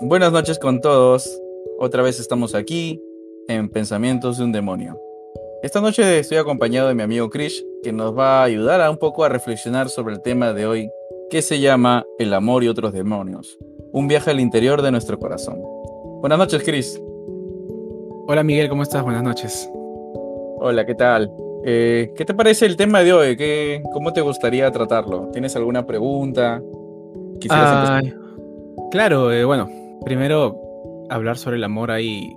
Buenas noches con todos. Otra vez estamos aquí en Pensamientos de un Demonio. Esta noche estoy acompañado de mi amigo Krish, que nos va a ayudar a un poco a reflexionar sobre el tema de hoy, que se llama El amor y otros demonios. Un viaje al interior de nuestro corazón. Buenas noches, Chris. Hola Miguel, ¿cómo estás? Buenas noches. Hola, ¿qué tal? Eh, ¿Qué te parece el tema de hoy? ¿Qué, ¿Cómo te gustaría tratarlo? ¿Tienes alguna pregunta? Ah, claro, eh, bueno, primero hablar sobre el amor hay,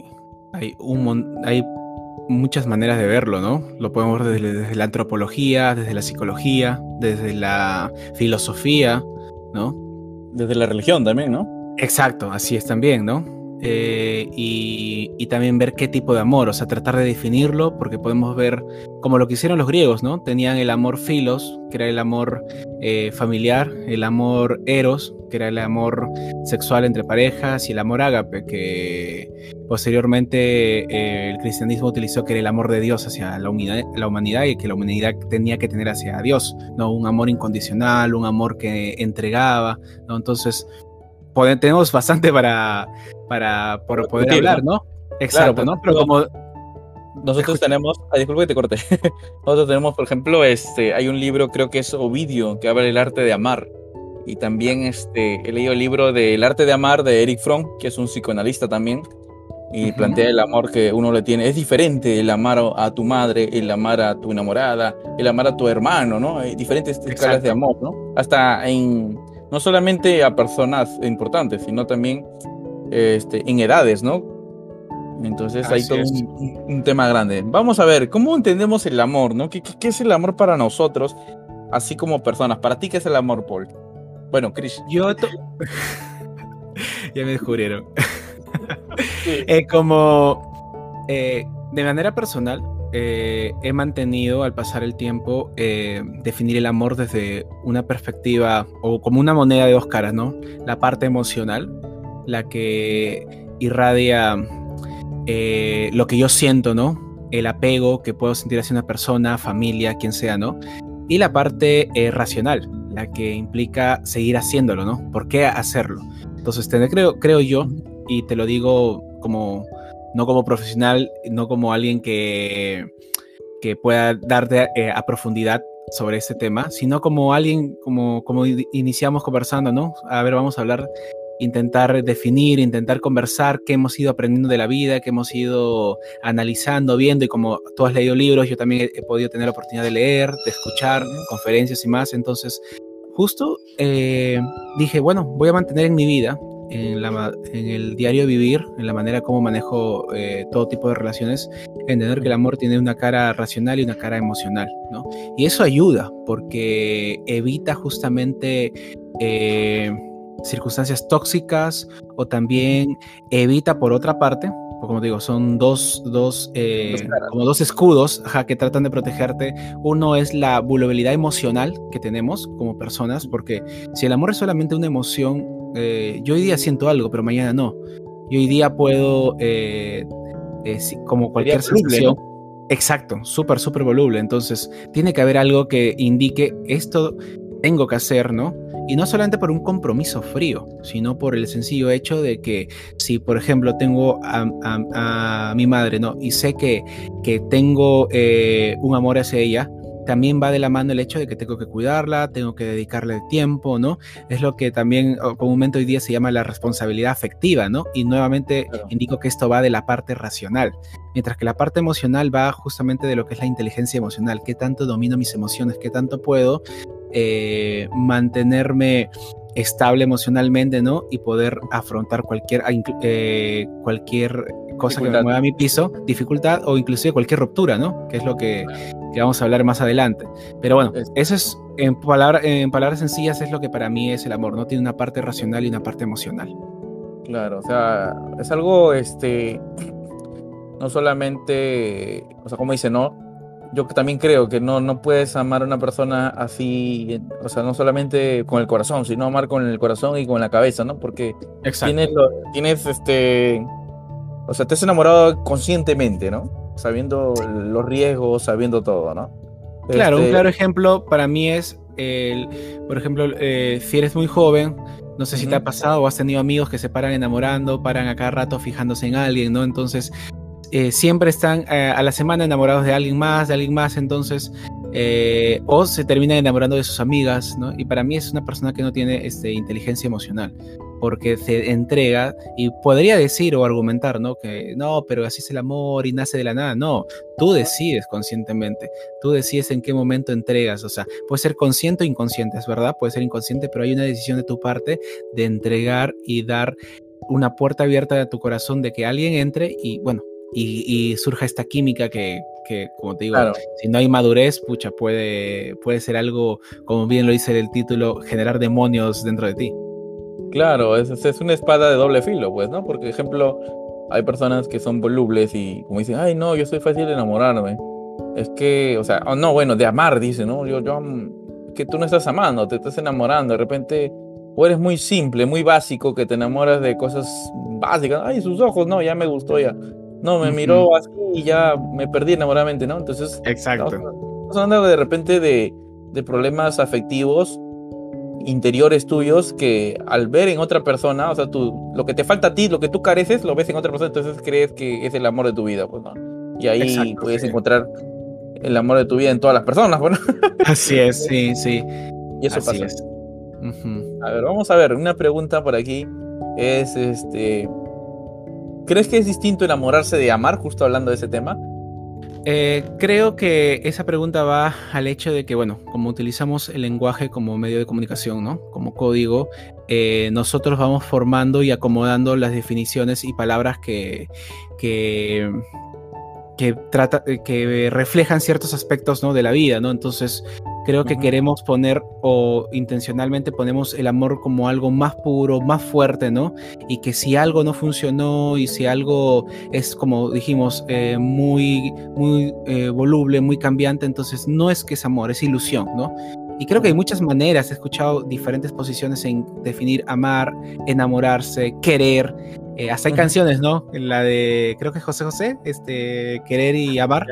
hay, un, hay muchas maneras de verlo, ¿no? Lo podemos ver desde, desde, la antropología, desde la psicología, desde la filosofía, ¿no? Desde la religión también, ¿no? Exacto, así es también, ¿no? Eh, y, también ver qué tipo de amor, o sea, tratar de definirlo, porque podemos ver como lo que hicieron los griegos, ¿no? Tenían el amor filos, que era el amor eh, familiar, el amor eros, que era el amor sexual entre parejas, y el amor ágape, que posteriormente eh, el cristianismo utilizó que era el amor de Dios hacia la la humanidad y que la humanidad tenía que tener hacia Dios, ¿no? Un amor incondicional, un amor que entregaba, ¿no? Entonces, tenemos bastante para, para poder hablar, ¿no? Exacto, ¿no? Pero como nosotros tenemos, ah, disculpa que te corté. nosotros tenemos, por ejemplo, este, hay un libro, creo que es Ovidio, que habla del arte de amar. Y también este, he leído el libro del arte de amar de Eric Fromm, que es un psicoanalista también. Y plantea el amor que uno le tiene. Es diferente el amar a tu madre, el amar a tu enamorada, el amar a tu hermano, ¿no? Hay diferentes escalas de amor, ¿no? Hasta en, no solamente a personas importantes, sino también este, en edades, ¿no? Entonces hay todo un, tema grande. Vamos a ver, ¿cómo entendemos el amor, ¿no? ¿Qué, es el amor para nosotros, así como personas? ¿Para ti qué es el amor, Paul? Bueno, Chris. Yo... ya me descubrieron. Eh, como... Eh, de manera personal, eh, he mantenido al pasar el tiempo eh, definir el amor desde una perspectiva o como una moneda de dos caras, ¿no? La parte emocional, la que irradia eh, lo que yo siento, ¿no? El apego que puedo sentir hacia una persona, familia, quien sea, ¿no? Y la parte racional, la que implica seguir haciéndolo, ¿no? ¿Por qué hacerlo? Entonces, creo, creo yo, y te lo digo como no como profesional, no como alguien que, que pueda darte eh, a profundidad sobre este tema, sino como alguien, como, como iniciamos conversando, ¿no? A ver, vamos a hablar, intentar definir, intentar conversar qué hemos ido aprendiendo de la vida, qué hemos ido analizando, viendo, y como tú has leído libros, yo también he, podido tener la oportunidad de leer, de escuchar conferencias y más, entonces justo eh, dije, bueno, voy a mantener en mi vida en, la, en, el diario vivir, en la manera como manejo eh, todo tipo de relaciones, entender que el amor tiene una cara racional y una cara emocional, ¿no? Y eso ayuda porque evita justamente eh, circunstancias tóxicas o también evita por otra parte, como digo, son dos, dos, eh, como dos escudos que tratan de protegerte. Uno es la vulnerabilidad emocional que tenemos como personas, porque si el amor es solamente una emoción, eh, yo hoy día siento algo, pero mañana no. Yo hoy día puedo, eh, eh, como cualquier sensación, exacto, súper, súper voluble. Entonces, tiene que haber algo que indique esto tengo que hacer, ¿no? Y no solamente por un compromiso frío, sino por el sencillo hecho de que si, por ejemplo, tengo a, mi madre, ¿no? Y sé que, que tengo un amor hacia ella, también va de la mano el hecho de que tengo que cuidarla, tengo que dedicarle tiempo, ¿no? Es lo que también comúnmente hoy día se llama la responsabilidad afectiva, ¿no? Y nuevamente indico que esto va de la parte racional, mientras que la parte emocional va justamente de lo que es la inteligencia emocional, qué tanto domino mis emociones, qué tanto puedo eh, mantenerme estable emocionalmente, ¿no? Y poder afrontar cualquier, eh, cualquier cosa que me mueva a mi piso, dificultad o inclusive cualquier ruptura, ¿no? Que es lo que, vamos a hablar más adelante. Pero bueno, eso es, en, en palabras sencillas, es lo que para mí es el amor, ¿no? Tiene una parte racional y una parte emocional. Claro, o sea, es algo, este, no solamente, o sea, como dice, ¿no? Yo también creo que no, no puedes amar a una persona así, o sea, no solamente con el corazón, sino amar con el corazón y con la cabeza, ¿no? Porque tienes, tienes este, o sea, te has enamorado conscientemente, ¿no? Sabiendo los riesgos, sabiendo todo, ¿no? Claro, un este claro ejemplo para mí es el, por ejemplo, eh, si eres muy joven, no sé si te ha pasado o has tenido amigos que se paran enamorando, paran a cada rato fijándose en alguien, ¿no? Entonces, eh, siempre están eh, a la semana enamorados de alguien más, de alguien más, entonces, eh, o se terminan enamorando de sus amigas, ¿no? Y para mí es una persona que no tiene este, inteligencia emocional, porque se entrega y podría decir o argumentar, ¿no? Que no, pero así es el amor y nace de la nada. No, tú decides conscientemente, tú decides en qué momento entregas, o sea, puede ser consciente o inconsciente, es verdad, puede ser inconsciente, pero hay una decisión de tu parte de entregar y dar una puerta abierta a tu corazón de que alguien entre y bueno, y, surja esta química que, como te digo, si no hay madurez, pucha, puede, puede ser algo, como bien lo dice el título, generar demonios dentro de ti. Claro, es, es una espada de doble filo, pues, ¿no? Porque, ejemplo, hay personas que son volubles y como dicen, ay, no, yo soy fácil de enamorarme. Es que, o sea, oh, no, bueno, de amar, dice, ¿no? Yo, yo, que tú no estás amando, te estás enamorando, de repente, o eres muy simple, muy básico, que te enamoras de cosas básicas, ay, sus ojos, no, ya me gustó ya. No, me miró así y ya me perdí enamoradamente, ¿no? Entonces, exacto. Estamos hablando de repente de, de problemas afectivos interiores tuyos que al ver en otra persona, o sea, tú, lo que te falta a ti, lo que tú careces, lo ves en otra persona, entonces crees que es el amor de tu vida, pues, ¿no? Y ahí puedes encontrar el amor de tu vida en todas las personas, bueno. Así es, sí, sí. Y eso pasa. A ver, vamos a ver, una pregunta por aquí es, este, ¿crees que es distinto enamorarse de amar, justo hablando de ese tema? Eh, creo que esa pregunta va al hecho de que, bueno, como utilizamos el lenguaje como medio de comunicación, ¿no? Como código, eh, nosotros vamos formando y acomodando las definiciones y palabras que, que, que, trata, que reflejan ciertos aspectos ¿no? de la vida, ¿no? Entonces, creo que queremos poner o intencionalmente ponemos el amor como algo más puro, más fuerte, ¿no? Y que si algo no funcionó y si algo es, como dijimos, eh, muy, muy eh, voluble, muy cambiante, entonces no es que es amor, es ilusión, ¿no? Y creo que hay muchas maneras, he escuchado diferentes posiciones en definir amar, enamorarse, querer. Eh, hasta hay canciones, ¿no? La de, creo que José José, este, Querer y Amar.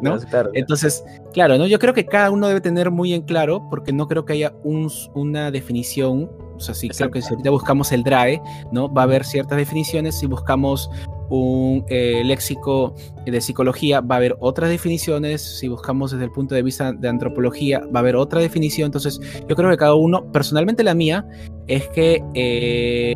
¿no? Entonces, claro, ¿no? Yo creo que cada uno debe tener muy en claro, porque no creo que haya un, una definición, o sea, sí creo que si ahorita buscamos el DRAE, ¿no? Va a haber ciertas definiciones, si buscamos un eh, léxico de psicología, va a haber otras definiciones, si buscamos desde el punto de vista de antropología, va a haber otra definición, entonces yo creo que cada uno, personalmente la mía, es que eh,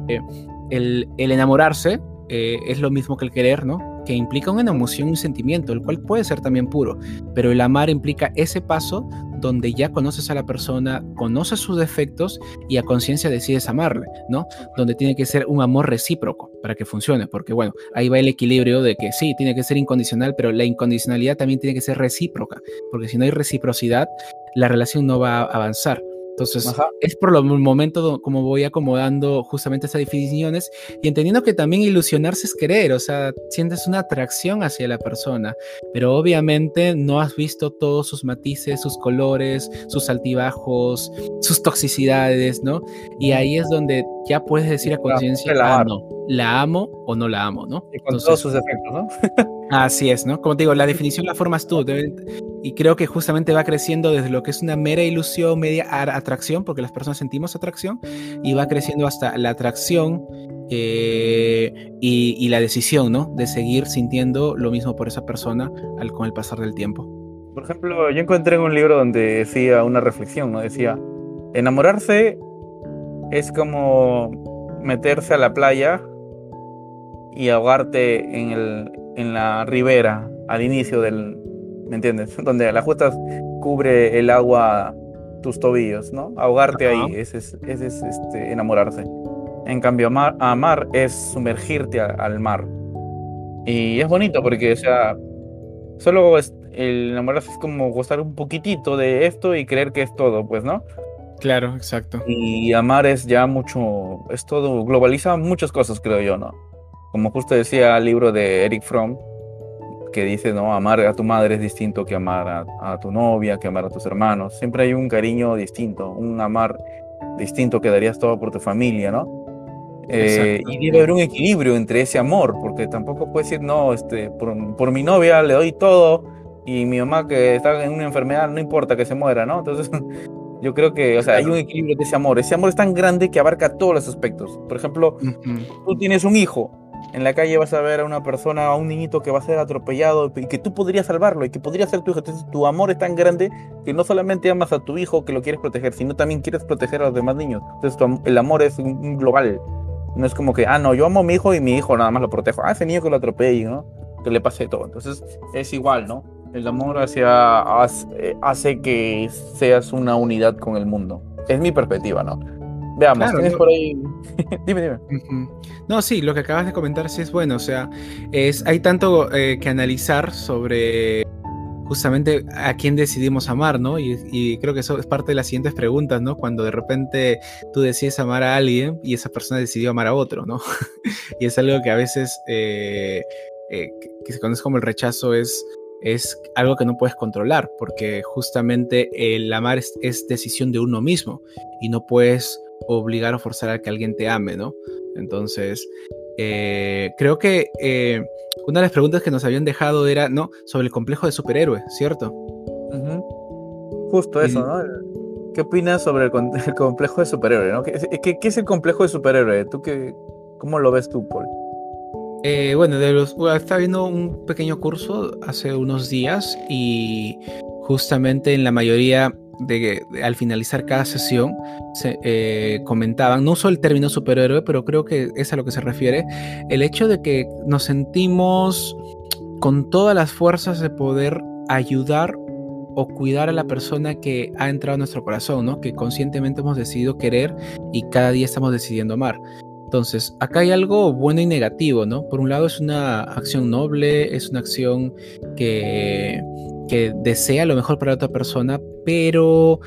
el, enamorarse eh, es lo mismo que el querer, ¿no? Que implica una emoción un sentimiento, el cual puede ser también puro, pero el amar implica ese paso donde ya conoces a la persona, conoces sus defectos y a conciencia decides amarle, ¿no? Donde tiene que ser un amor recíproco para que funcione, porque bueno, ahí va el equilibrio de que sí, tiene que ser incondicional, pero la incondicionalidad también tiene que ser recíproca, porque si no hay reciprocidad, la relación no va a avanzar. Entonces, es por el momento como voy acomodando justamente esas definiciones y entendiendo que también ilusionarse es querer, o sea, sientes una atracción hacia la persona, pero obviamente no has visto todos sus matices, sus colores, sus altibajos, sus toxicidades, ¿no? Y ahí es donde ya puedes decir a conciencia, ah, no, la amo o no la amo, ¿no? Y con todos sus efectos, ¿no? así es, ¿no? Como te digo, la definición la formas tú. y creo que justamente va creciendo desde lo que es una mera ilusión, media atracción, porque las personas sentimos atracción, y va creciendo hasta la atracción eh, y, la decisión, ¿no? De seguir sintiendo lo mismo por esa persona al, con el pasar del tiempo. Por ejemplo, yo encontré en un libro donde decía una reflexión, ¿no? Decía, enamorarse es como meterse a la playa y ahogarte en, el, en la ribera al inicio del, ¿me entiendes? Donde la justa cubre el agua tus tobillos, ¿no? Ahogarte ahí, ese es, ese es este, enamorarse. En cambio, amar, amar es sumergirte al mar. Y es bonito porque, o sea, solo el enamorarse es como gozar un poquitito de esto y creer que es todo, pues, ¿no? Claro, exacto. Y amar es ya mucho, es todo, globaliza muchas cosas, creo yo, ¿no? Como justo decía el libro de Eric Fromm, que dice, no, amar a tu madre es distinto que amar a, tu novia, que amar a tus hermanos. Siempre hay un cariño distinto, un amar distinto que darías todo por tu familia, ¿no? Eh, y debe haber un equilibrio entre ese amor, porque tampoco puedes decir, no, este, por, por, mi novia le doy todo y mi mamá que está en una enfermedad no importa que se muera, ¿no? Entonces Yo creo que, o sea, hay un equilibrio de ese amor. Ese amor es tan grande que abarca todos los aspectos. Por ejemplo, tú tienes un hijo, en la calle vas a ver a una persona, a un niñito que va a ser atropellado y que tú podrías salvarlo y que podría ser tu hijo. Entonces, tu amor es tan grande que no solamente amas a tu hijo que lo quieres proteger, sino también quieres proteger a los demás niños. Entonces, el amor es global. No es como que, ah, no, yo amo a mi hijo y mi hijo nada más lo protejo. Ah, ese niño que lo atropelle. Que le pase todo. Entonces, es igual, ¿no? El amor hacia, hace que seas una unidad con el mundo. Es mi perspectiva, ¿no? Veamos, tienes por ahí. dime, dime. No, sí, lo que acabas de comentar sí es bueno. O sea, es, hay tanto eh, que analizar sobre justamente a quién decidimos amar, ¿no? Y, creo que eso es parte de las siguientes preguntas, ¿no? Cuando de repente tú decides amar a alguien y esa persona decidió amar a otro, ¿no? y es algo que a veces, eh, eh, que se conoce como el rechazo, es es algo que no puedes controlar, porque justamente el amar es, decisión de uno mismo y no puedes obligar o forzar a que alguien te ame, ¿no? Entonces, eh, creo que eh, una de las preguntas que nos habían dejado era, ¿no? Sobre el complejo de superhéroe, ¿cierto? Justo eso, ¿no? ¿Qué opinas sobre el, complejo de superhéroe? ¿no? ¿Qué, es el complejo de superhéroe? ¿Tú qué, ¿Cómo lo ves tú, Paul? Eh, bueno, de los, estaba viendo un pequeño curso hace unos días y justamente en la mayoría de, al finalizar cada sesión se eh, comentaban, no uso el término superhéroe, pero creo que es a lo que se refiere, el hecho de que nos sentimos con todas las fuerzas de poder ayudar o cuidar a la persona que ha entrado en nuestro corazón, ¿no? Que conscientemente hemos decidido querer y cada día estamos decidiendo amar. Entonces, acá hay algo bueno y negativo, ¿no? Por un lado es una acción noble, es una acción que, desea lo mejor para otra persona, pero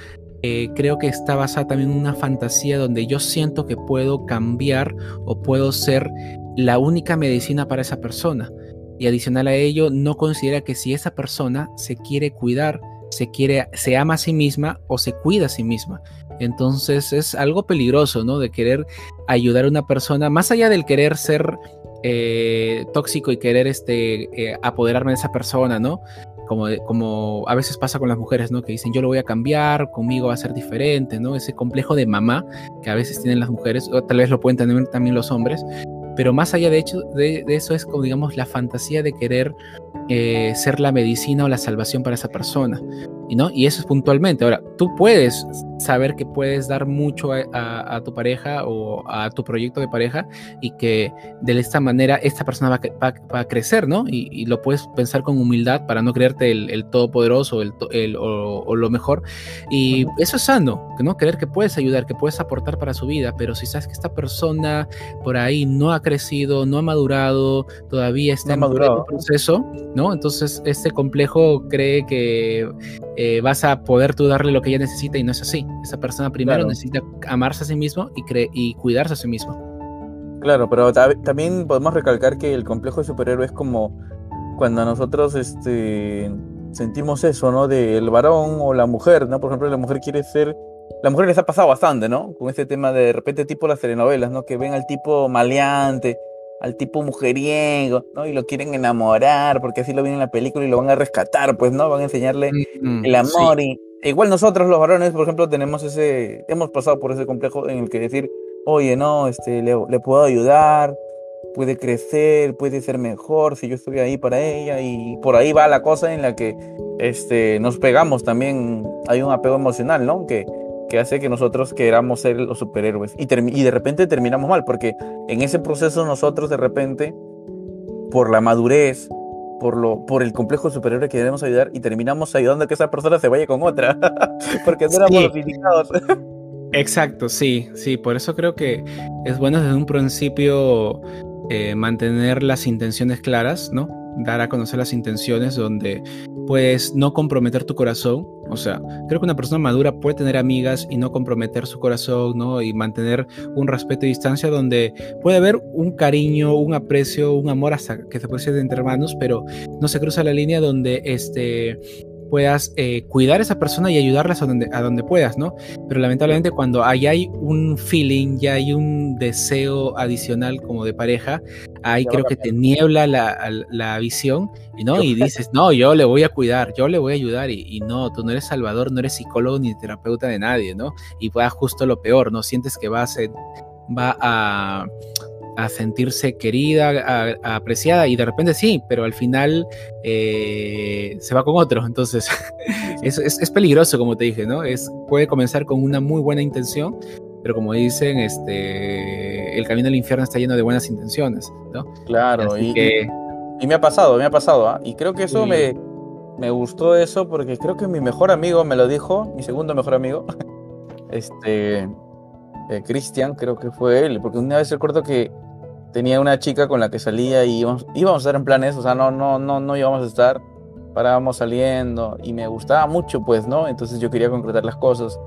eh, creo que está basada también en una fantasía donde yo siento que puedo cambiar o puedo ser la única medicina para esa persona. Y adicional a ello, no considera que si esa persona se quiere cuidar, se quiere, se ama a sí misma o se cuida a sí misma. Entonces es algo peligroso, ¿no? De querer ayudar a una persona, más allá del querer ser eh, tóxico y querer este, eh, apoderarme de esa persona, ¿no? Como, como a veces pasa con las mujeres, ¿no? Que dicen, yo lo voy a cambiar, conmigo va a ser diferente, ¿no? Ese complejo de mamá que a veces tienen las mujeres, o tal vez lo pueden tener también los hombres, pero más allá de, hecho, de, eso es como, digamos, la fantasía de querer eh, ser la medicina o la salvación para esa persona. ¿Y, no? y eso es puntualmente. Ahora, tú puedes saber que puedes dar mucho a, tu pareja o a tu proyecto de pareja y que de esta manera esta persona va, a crecer, ¿no? Y, lo puedes pensar con humildad para no creerte el, todopoderoso el, o, lo mejor. Y eso es sano, ¿no? Creer que puedes ayudar, que puedes aportar para su vida, pero si sabes que esta persona por ahí no ha crecido, no ha madurado, todavía está en el proceso, ¿no? Entonces este complejo cree que eh, vas a poder tú darle lo que ella necesita y no es así. Esa persona primero necesita amarse a sí mismo y, y cuidarse a sí mismo. Claro, pero también podemos recalcar que el complejo de superhéroe es como cuando nosotros este, sentimos eso, ¿no? Del varón o la mujer, ¿no? Por ejemplo, la mujer quiere ser... La mujer les ha pasado bastante, ¿no? Con este tema de, de repente tipo las telenovelas, ¿no? Que ven al tipo maleante, al tipo mujeriego, ¿no? Y lo quieren enamorar porque así lo ven en la película y lo van a rescatar, pues, ¿no? Van a enseñarle mm, el amor y igual nosotros los varones, por ejemplo, tenemos ese, hemos pasado por ese complejo en el que decir, oye, no, este, le, le puedo ayudar, puede crecer, puede ser mejor si yo estoy ahí para ella y por ahí va la cosa en la que este, nos pegamos también, hay un apego emocional, ¿no? Que que hace que nosotros queramos ser los superhéroes y, y de repente terminamos mal, porque en ese proceso nosotros de repente, por la madurez, por, lo, por el complejo de superhéroe que debemos ayudar y terminamos ayudando a que esa persona se vaya con otra, porque no éramos los indicados. Exacto, sí, sí, por eso creo que es bueno desde un principio eh, mantener las intenciones claras, ¿no? Dar a conocer las intenciones donde puedes no comprometer tu corazón. O sea, creo que una persona madura puede tener amigas y no comprometer su corazón, ¿no? Y mantener un respeto y distancia donde puede haber un cariño, un aprecio, un amor hasta que se puede ser entre hermanos, pero no se cruza la línea donde este puedas eh, cuidar a esa persona y ayudarlas a donde, a donde puedas, ¿no? Pero lamentablemente cuando hay, hay un feeling, ya hay un deseo adicional como de pareja, ahí creo que te niebla la, visión y no y dices no yo le voy a cuidar yo le voy a ayudar y, no tú no eres salvador no eres psicólogo ni terapeuta de nadie no y va justo lo peor no sientes que va a ser, va a, sentirse querida apreciada y de repente sí pero al final eh, se va con otro. Entonces es, es, peligroso como te dije no es puede comenzar con una muy buena intención pero como dicen, este, el camino al infierno está lleno de buenas intenciones, ¿no? Claro, y, y, me ha pasado, me ha pasado, ¿ah? y creo que eso me, me gustó eso porque creo que mi mejor amigo me lo dijo, mi segundo mejor amigo, este, eh, Cristian, creo que fue él, porque una vez recuerdo que tenía una chica con la que salía y íbamos, íbamos a estar en planes, o sea, no, no, no, no íbamos a estar, parábamos saliendo y me gustaba mucho, pues, ¿no? Entonces yo quería concretar las cosas.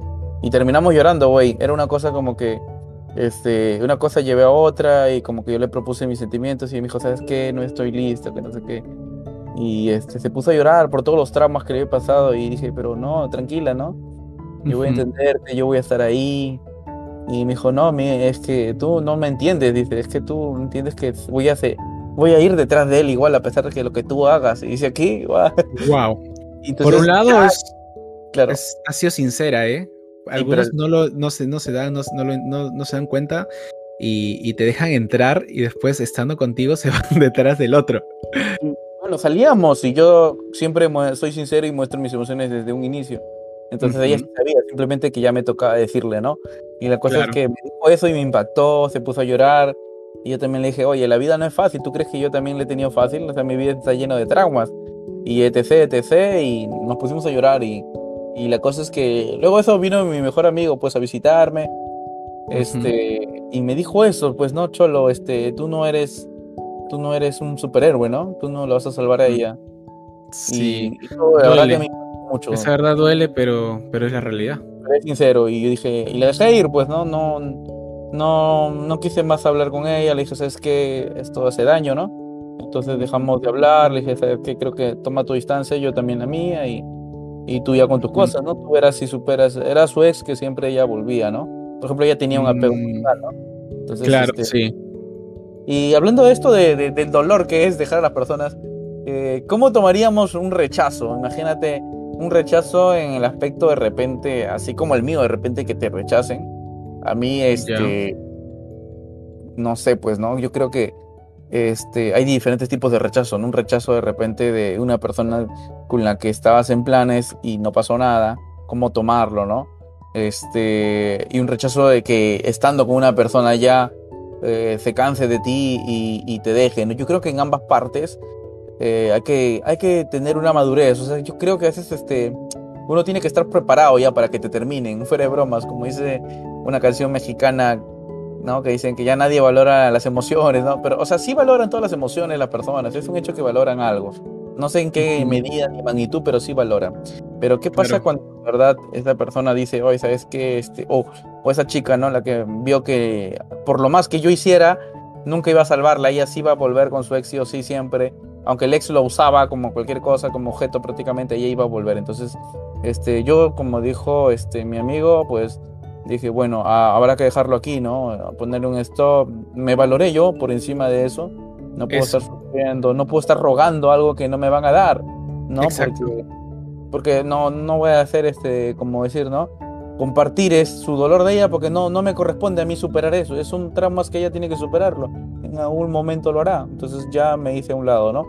Y terminamos llorando, güey. Era una cosa como que, este, una cosa llevé a otra y como que yo le propuse mis sentimientos y me dijo, ¿sabes qué? No estoy listo, que no sé qué. Y este, se puso a llorar por todos los traumas que le había pasado y dije, pero no, tranquila, ¿no? Yo voy a entenderte, yo voy a estar ahí. Y me dijo, no, es que tú no me entiendes, dice, es que tú entiendes que voy a, hacer, voy a ir detrás de él igual a pesar de que lo que tú hagas. Y dice aquí, wow. wow. por un lado es, claro. ha sido sincera, ¿eh? Algunos no, lo, no, se, no, se dan, no, no, no se dan cuenta y, y, te dejan entrar y después estando contigo se van detrás del otro. Bueno, salíamos y yo siempre soy sincero y muestro mis emociones desde un inicio. Entonces ella sabía simplemente que ya me tocaba decirle, ¿no? Y la cosa es que me dijo eso y me impactó, se puso a llorar. Y yo también le dije, oye, la vida no es fácil, ¿tú crees que yo también le he tenido fácil? O sea, mi vida está llena de traumas. Y etc, etc. Y nos pusimos a llorar y y la cosa es que luego eso vino mi mejor amigo pues a visitarme. Este, y me dijo eso, pues no, Cholo, este, tú no eres tú no eres un superhéroe, ¿no? Tú no lo vas a salvar a mm. ella. Sí. Y, duele. mucho. Esa verdad duele, pero pero es la realidad. es sincero y yo dije, y le dejé ir, pues no no no no quise más hablar con ella, le dije, "¿Sabes que esto hace daño, ¿no?" Entonces dejamos de hablar, le dije, "¿Sabes qué? Creo que toma tu distancia, yo también la mía y y tú ya con tus cosas, ¿no? Tú eras si superas, era su ex que siempre ella volvía, ¿no? Por ejemplo, ella tenía un apego mm. ¿no? Entonces, claro, este, sí. Y hablando de esto, de, del dolor que es dejar a las personas, eh, ¿cómo tomaríamos un rechazo? Imagínate un rechazo en el aspecto de repente, así como el mío, de repente que te rechacen. A mí, este, no sé, pues, ¿no? Yo creo que este, hay diferentes tipos de rechazo, ¿no? Un rechazo de repente de una persona con la que estabas en planes y no pasó nada, cómo tomarlo, ¿no? Este, y un rechazo de que estando con una persona ya eh, se canse de ti y, te deje, ¿no? Yo creo que en ambas partes eh, hay, que, hay que tener una madurez, o sea, yo creo que a veces este, uno tiene que estar preparado ya para que te terminen, fuera de bromas, como dice una canción mexicana ¿no? Que dicen que ya nadie valora las emociones, ¿no? Pero, o sea, sí valoran todas las emociones las personas, es un hecho que valoran algo. No sé en qué medida ni magnitud, pero sí valoran. Pero, ¿qué pasa cuando, verdad, esa persona dice, oye, ¿sabes qué? Este, o, o esa chica, ¿no? La que vio que por lo más que yo hiciera, nunca iba a salvarla, ella sí iba a volver con su ex sí o sí siempre. Aunque el ex lo usaba como cualquier cosa, como objeto prácticamente, ella iba a volver. Entonces, este, yo, como dijo este, mi amigo, pues dije, bueno, habrá que dejarlo aquí, ¿no? Ponerle un stop. Me valoré yo por encima de eso. No puedo estar sufriendo, no puedo estar rogando algo que no me van a dar, ¿no? Porque, porque no, no voy a hacer este, como decir, ¿no? Compartir es su dolor de ella porque no, no me corresponde a mí superar eso. Es un trauma que ella tiene que superarlo. En algún momento lo hará. Entonces ya me hice a un lado, ¿no?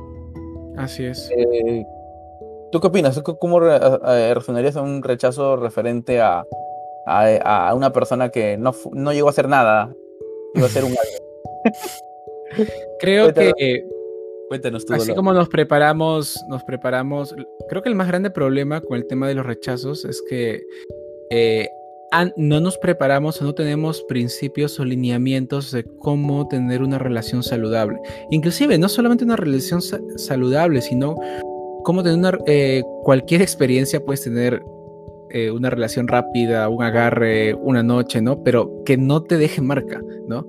Así es. Eh, ¿Tú qué opinas? ¿Cómo reaccionarías a un rechazo referente a, a, una persona que no, no, llegó a hacer nada, iba a ser un Creo que Cuéntanos tú. Así como nos preparamos, nos preparamos. Creo que el más grande problema con el tema de los rechazos es que eh, no nos preparamos o no tenemos principios o lineamientos de cómo tener una relación saludable. Inclusive, no solamente una relación saludable, sino cómo tener una, eh, cualquier experiencia puedes tener eh, una relación rápida, un agarre, una noche, ¿no? Pero que no te deje marca, ¿no?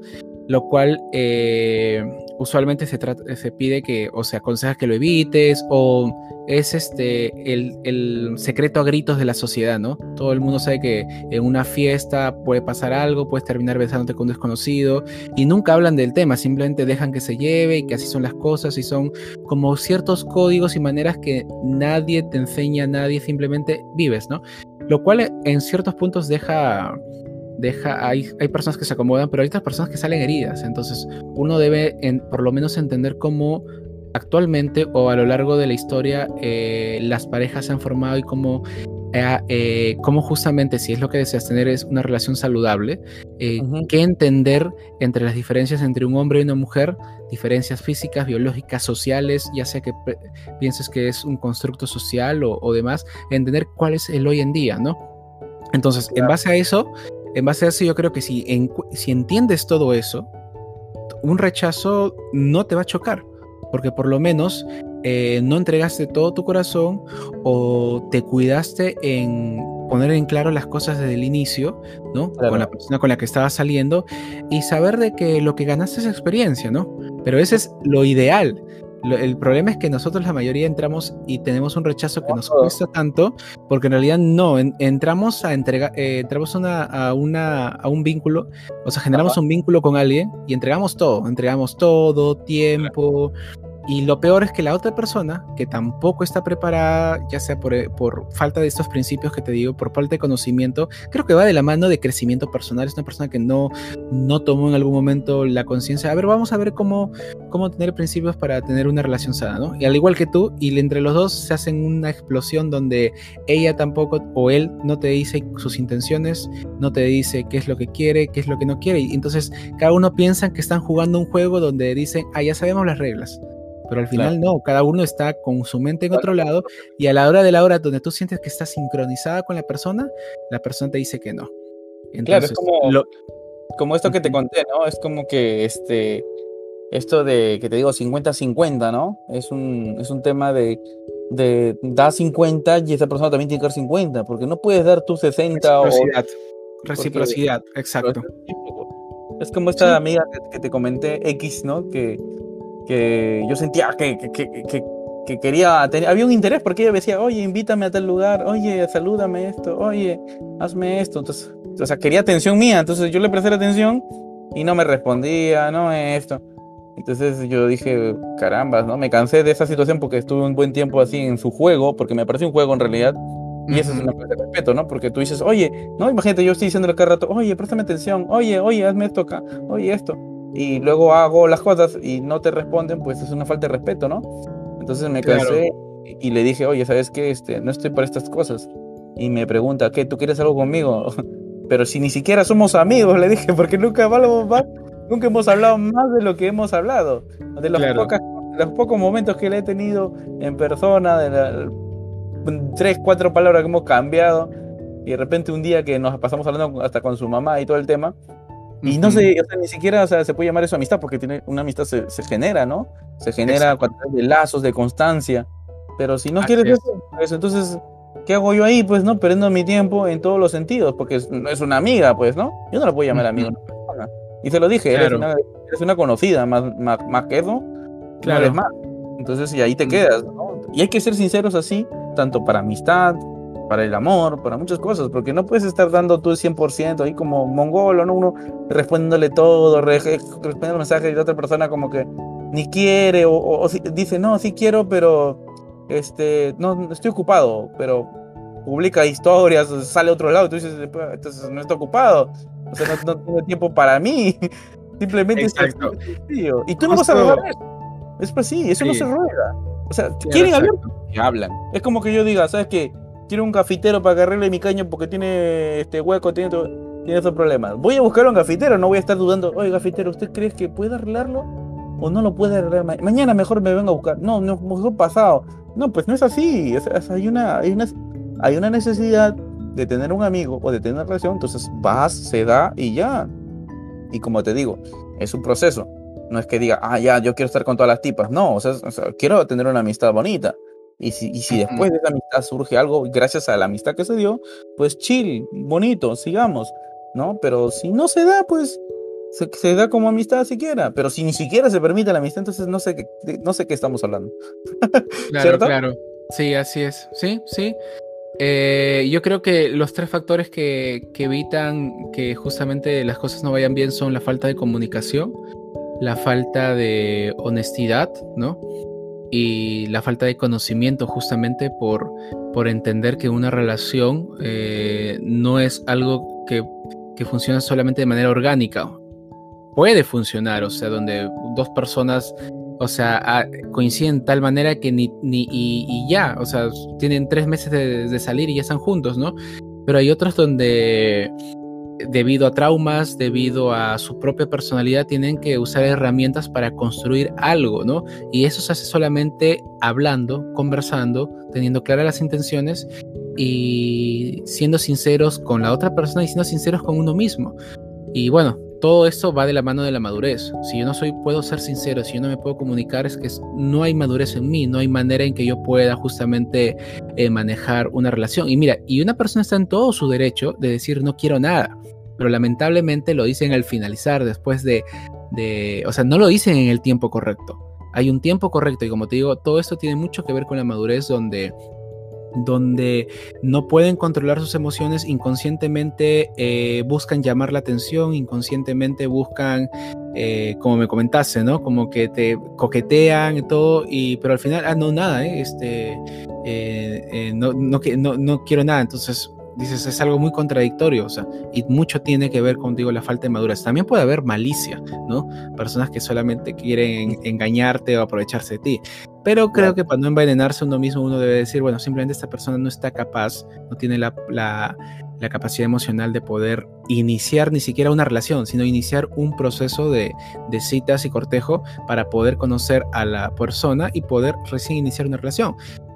Lo cual, eh, usualmente se, se pide que o se aconseja que lo evites o es este el, secreto a gritos de la sociedad, ¿no? Todo el mundo sabe que en una fiesta puede pasar algo, puedes terminar besándote con un desconocido y nunca hablan del tema, simplemente dejan que se lleve y que así son las cosas y son como ciertos códigos y maneras que nadie te enseña, nadie simplemente vives, ¿no? Lo cual en ciertos puntos deja deja, hay, hay personas que se acomodan, pero hay otras personas que salen heridas. Entonces, uno debe por lo menos entender cómo actualmente o a lo largo de la historia eh, las parejas se han formado y cómo, eh, eh, cómo justamente si es lo que deseas tener es una relación saludable, qué entender entre las diferencias entre un hombre y una mujer, diferencias físicas, biológicas, sociales, ya sea que pienses que es un constructo social o, o, demás, entender cuál es el hoy en día, ¿no? Entonces, en base a eso, en base a eso, yo creo que si, si entiendes todo eso, un rechazo no te va a chocar, porque por lo menos eh, no entregaste todo tu corazón o te cuidaste en poner en claro las cosas desde el inicio, ¿no? Con la persona con la que estabas saliendo y saber de que lo que ganaste es experiencia, ¿no? Pero ese es lo ideal. El problema es que nosotros la mayoría entramos y tenemos un rechazo que nos cuesta tanto, porque en realidad no, entramos a entregar, eh, entramos una, a, una, a un vínculo, o sea, generamos un vínculo con alguien y entregamos todo, entregamos todo, tiempo, y lo peor es que la otra persona, que tampoco está preparada, ya sea por, eh, por, falta de estos principios que te digo, por falta de conocimiento, creo que va de la mano de crecimiento personal. Es una persona que no, no tomó en algún momento la conciencia. A ver, vamos a ver cómo, cómo tener principios para tener una relación sana, ¿no? Y al igual que tú, y entre los dos se hacen una explosión donde ella tampoco o él no te dice sus intenciones, no te dice qué es lo que quiere, qué es lo que no quiere. Y entonces cada uno piensa que están jugando un juego donde dicen, ah, ya sabemos las reglas pero al final no, cada uno está con su mente en otro lado y a la hora de la hora donde tú sientes que estás sincronizada con la persona, la persona te dice que no. claro, es como, como esto que te conté, ¿no? Es como que este, esto de que te digo 50-50, ¿no? Es un, es un tema de, de da 50 y esa persona también tiene que dar 50, porque no puedes dar tu 60 Reciprocidad. O, Reciprocidad, exacto. Es como esta amiga que, que, te comenté, X, ¿no? Que, que yo sentía que, que, quería tener, había un interés porque ella decía, oye, invítame a tal lugar, oye, salúdame esto, oye, hazme esto. Entonces, o sea, quería atención mía, entonces yo le presté la atención y no me respondía, no esto. Entonces yo dije, caramba, ¿no? Me cansé de esa situación porque estuve un buen tiempo así en su juego, porque me pareció un juego en realidad. Y eso es una falta de respeto, ¿no? Porque tú dices, oye, no, imagínate, yo estoy diciéndole cada rato, oye, préstame atención, oye, oye, hazme esto acá, oye, esto y luego hago las cosas y no te responden, pues es una falta de respeto, ¿no? Entonces me cansé y le dije, oye, ¿sabes qué? Este, no estoy para estas cosas. Y me pregunta, ¿qué? ¿Tú quieres algo conmigo? Pero si ni siquiera somos amigos, le dije, porque nunca, nunca hemos hablado más de lo que hemos hablado. De los, los pocos momentos que le he tenido en persona, de las tres, cuatro palabras que hemos cambiado. Y de repente un día que nos pasamos hablando hasta con su mamá y todo el tema, y no sé, o sea, ni siquiera o sea, se puede llamar eso amistad, porque tiene, una amistad se, se genera, ¿no? Se genera de lazos, de constancia. Pero si no quieres eso, pues, entonces, ¿qué hago yo ahí? Pues, ¿no? Perdiendo mi tiempo en todos los sentidos, porque es, es una amiga, pues, ¿no? Yo no la puedo llamar amiga persona. Y se lo dije, eres, una, eres, una, conocida, más, más, más que eso, claro. no más. Entonces, y ahí te quedas, ¿no? Y hay que ser sinceros así, tanto para amistad, para el amor, para muchas cosas, porque no puedes estar dando tú el 100% ahí como mongolo, ¿no? Uno respondiéndole todo, respondiendo mensajes de otra persona como que ni quiere, o, dice, no, sí quiero, pero este, no, estoy ocupado, pero publica historias, sale a otro lado, y tú dices, entonces no está ocupado, o sea, no, no tengo tiempo para mí, simplemente Exacto. Y tú no vas a lograr eso. Es pues sí, eso no se ruega. O sea, quieren hablar, hablan. Es como que yo diga, ¿sabes qué? Quiero un cafetero para que arregle mi caño porque tiene este hueco, tiene, tiene estos problemas. Voy a buscar un cafetero, no voy a estar dudando, oye, cafetero, ¿usted cree que puede arreglarlo? ¿O no lo puede arreglar? mañana mejor me venga a buscar. No, no, mejor pasado. No, pues no es así. hay, una, hay, una, hay una necesidad de tener un amigo o de tener una relación, entonces vas, se da y ya. Y como te digo, es un proceso. No es que diga, ah, ya, yo quiero estar con todas las tipas. No, o sea quiero tener una amistad bonita. Y si, y si después de esa amistad surge algo, gracias a la amistad que se dio, pues chill, bonito, sigamos, ¿no? Pero si no se da, pues se, da como amistad siquiera, pero si ni siquiera se permite la amistad, entonces no sé qué, no sé qué estamos hablando. claro, claro. Sí, así es. Sí, sí. Eh, yo creo que los tres factores que, que, evitan que justamente las cosas no vayan bien son la falta de comunicación, la falta de honestidad, ¿no? Y la falta de conocimiento justamente por, por entender que una relación eh, no es algo que, que funciona solamente de manera orgánica. Puede funcionar, o sea, donde dos personas o sea, coinciden de tal manera que ni, ni y, ya, o sea, tienen tres meses de, salir y ya están juntos, ¿no? Pero hay otros donde debido a traumas, debido a su propia personalidad, tienen que usar herramientas para construir algo, ¿no? Y eso se hace solamente hablando, conversando, teniendo claras las intenciones y siendo sinceros con la otra persona y siendo sinceros con uno mismo. Y bueno, todo esto va de la mano de la madurez. Si yo no soy, puedo ser sincero, si yo no me puedo comunicar, es que no hay madurez en mí, no hay manera en que yo pueda justamente eh, manejar una relación. Y mira, y una persona está en todo su derecho de decir no quiero nada, pero lamentablemente lo dicen al finalizar, después de, de, o sea, no lo dicen en el tiempo correcto. Hay un tiempo correcto y como te digo, todo esto tiene mucho que ver con la madurez donde donde no pueden controlar sus emociones, inconscientemente eh, buscan llamar la atención, inconscientemente buscan, eh, como me comentaste, ¿no? Como que te coquetean y todo, y, pero al final, ah, no, nada, ¿eh? este, no, no, no, no quiero nada, entonces dices, es algo muy contradictorio, o sea, y mucho tiene que ver con, digo, la falta de madurez. También puede haber malicia, ¿no? Personas que solamente quieren engañarte o aprovecharse de ti. Pero creo que para no envenenarse uno mismo, uno debe decir, bueno, simplemente esta persona no está capaz, no tiene la, la, la capacidad emocional de poder iniciar ni siquiera una relación, sino iniciar un proceso de, de, citas y cortejo para poder conocer a la persona y poder recién iniciar una relación.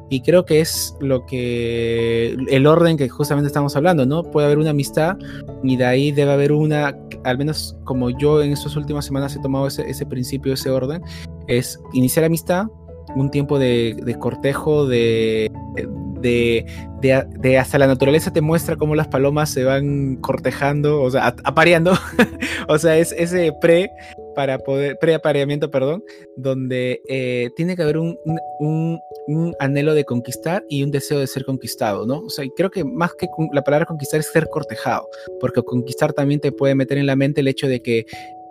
Y creo que es lo que el orden que justamente estamos hablando, ¿no? Puede haber una amistad y de ahí debe haber una, al menos como yo en estas últimas semanas he tomado ese, ese principio, ese orden, es iniciar amistad, un tiempo de, de cortejo, de, de, de, hasta la naturaleza te muestra cómo las palomas se van cortejando, o sea, apareando, o sea, es ese pre para poder, preapareamiento, perdón, donde eh, tiene que haber un, un, un, anhelo de conquistar y un deseo de ser conquistado, ¿no? O sea, creo que más que la palabra conquistar es ser cortejado, porque conquistar también te puede meter en la mente el hecho de que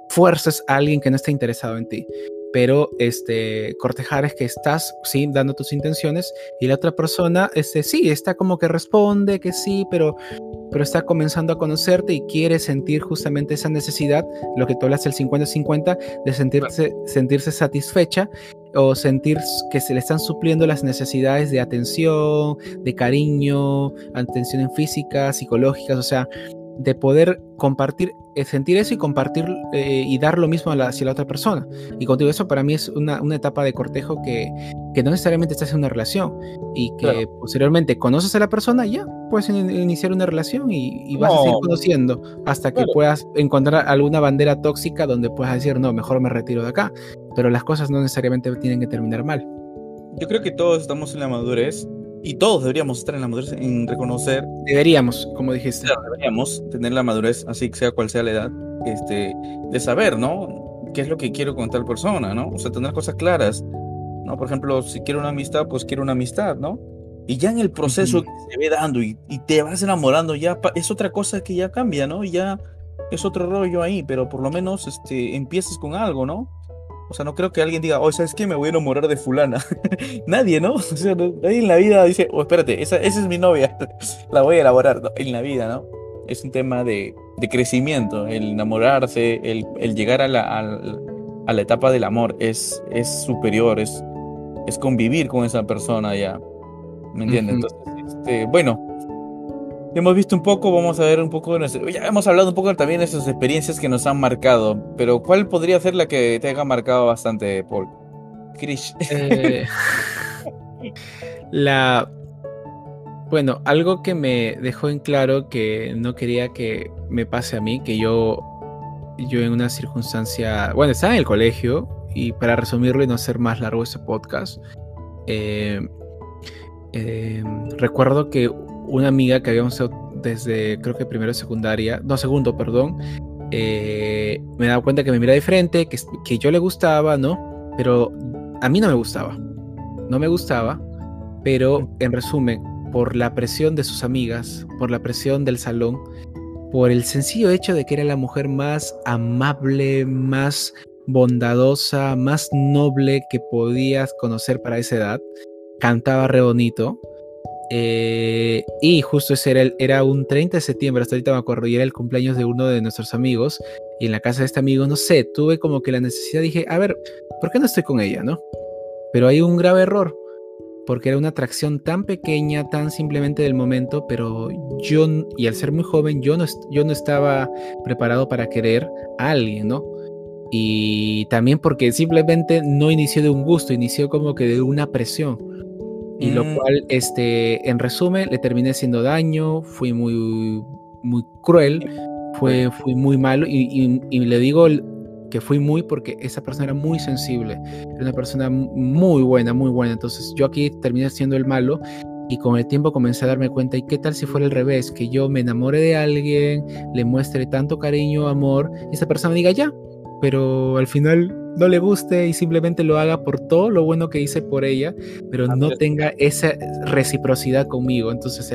fuerzas a alguien que no está interesado en ti pero este, cortejar es que estás, sí, dando tus intenciones y la otra persona, este, sí, está como que responde que sí, pero, pero está comenzando a conocerte y quiere sentir justamente esa necesidad, lo que tú hablas del 50-50, de sentirse, sentirse satisfecha o sentir que se le están supliendo las necesidades de atención, de cariño, atención en física, psicológicas, o sea, de poder compartir, sentir eso y compartir eh, y dar lo mismo a la, hacia la otra persona. Y contigo eso para mí es una, una etapa de cortejo que, que, no necesariamente estás en una relación y que posteriormente conoces a la persona y ya puedes iniciar una relación y, vas a seguir conociendo hasta que puedas encontrar alguna bandera tóxica donde puedas decir, no, mejor me retiro de acá. Pero las cosas no necesariamente tienen que terminar mal. Yo creo que todos estamos en la madurez y todos deberíamos estar en la madurez en reconocer. Deberíamos, como dijiste. deberíamos tener la madurez, así sea cual sea la edad, este, de saber, ¿no? ¿Qué es lo que quiero con tal persona, ¿no? O sea, tener cosas claras, ¿no? Por ejemplo, si quiero una amistad, pues quiero una amistad, ¿no? Y ya en el proceso que se ve dando y, y, te vas enamorando, ya es otra cosa que ya cambia, ¿no? Ya es otro rollo ahí, pero por lo menos este, empiezas con algo, ¿no? O sea, no creo que alguien diga, oh, ¿sabes qué? Me voy a enamorar de fulana. nadie, ¿no? O sea, nadie en la vida dice, oh, espérate, esa, esa es mi novia, la voy a elaborar. en la vida, ¿no? Es un tema de, de crecimiento, el enamorarse, el, el llegar a la, a la, etapa del amor es, es superior, es, es convivir con esa persona ya. ¿Me entiendes? Entonces, este, bueno, hemos visto un poco, vamos a ver un poco, ya hemos hablado un poco también de esas experiencias que nos han marcado, pero ¿cuál podría ser la que te haya marcado bastante, Paul? Krish. Eh, la... Bueno, algo que me dejó en claro que no quería que me pase a mí, que yo, yo en una circunstancia, bueno, estaba en el colegio y para resumirlo y no hacer más largo ese podcast, eh, eh, recuerdo que una amiga que habíamos desde creo que primero secundaria, no segundo, perdón, eh, me dado cuenta que me mira diferente, que, que yo le gustaba, ¿no? Pero a mí no me gustaba. No me gustaba, pero en resumen, por la presión de sus amigas, por la presión del salón, por el sencillo hecho de que era la mujer más amable, más bondadosa, más noble que podías conocer para esa edad, cantaba re bonito. Eh, y justo ese era, era un 30 de septiembre, hasta ahorita me acuerdo, y era el cumpleaños de uno de nuestros amigos. Y en la casa de este amigo, no sé, tuve como que la necesidad, dije, a ver, ¿por qué no estoy con ella, no? Pero hay un grave error, porque era una atracción tan pequeña, tan simplemente del momento, pero yo, y al ser muy joven, yo no, yo no estaba preparado para querer a alguien, ¿no? Y también porque simplemente no inició de un gusto, inició como que de una presión. Y lo mm. cual, este, en resumen, le terminé haciendo daño, fui muy, muy cruel, fue, fui muy malo. Y, y, le digo que fui muy porque esa persona era muy sensible, era una persona muy buena, muy buena. Entonces yo aquí terminé siendo el malo y con el tiempo comencé a darme cuenta, ¿y qué tal si fuera al revés? Que yo me enamore de alguien, le muestre tanto cariño, amor, y esa persona diga, ya, pero al final no le guste y simplemente lo haga por todo lo bueno que hice por ella, pero no tenga esa reciprocidad conmigo. Entonces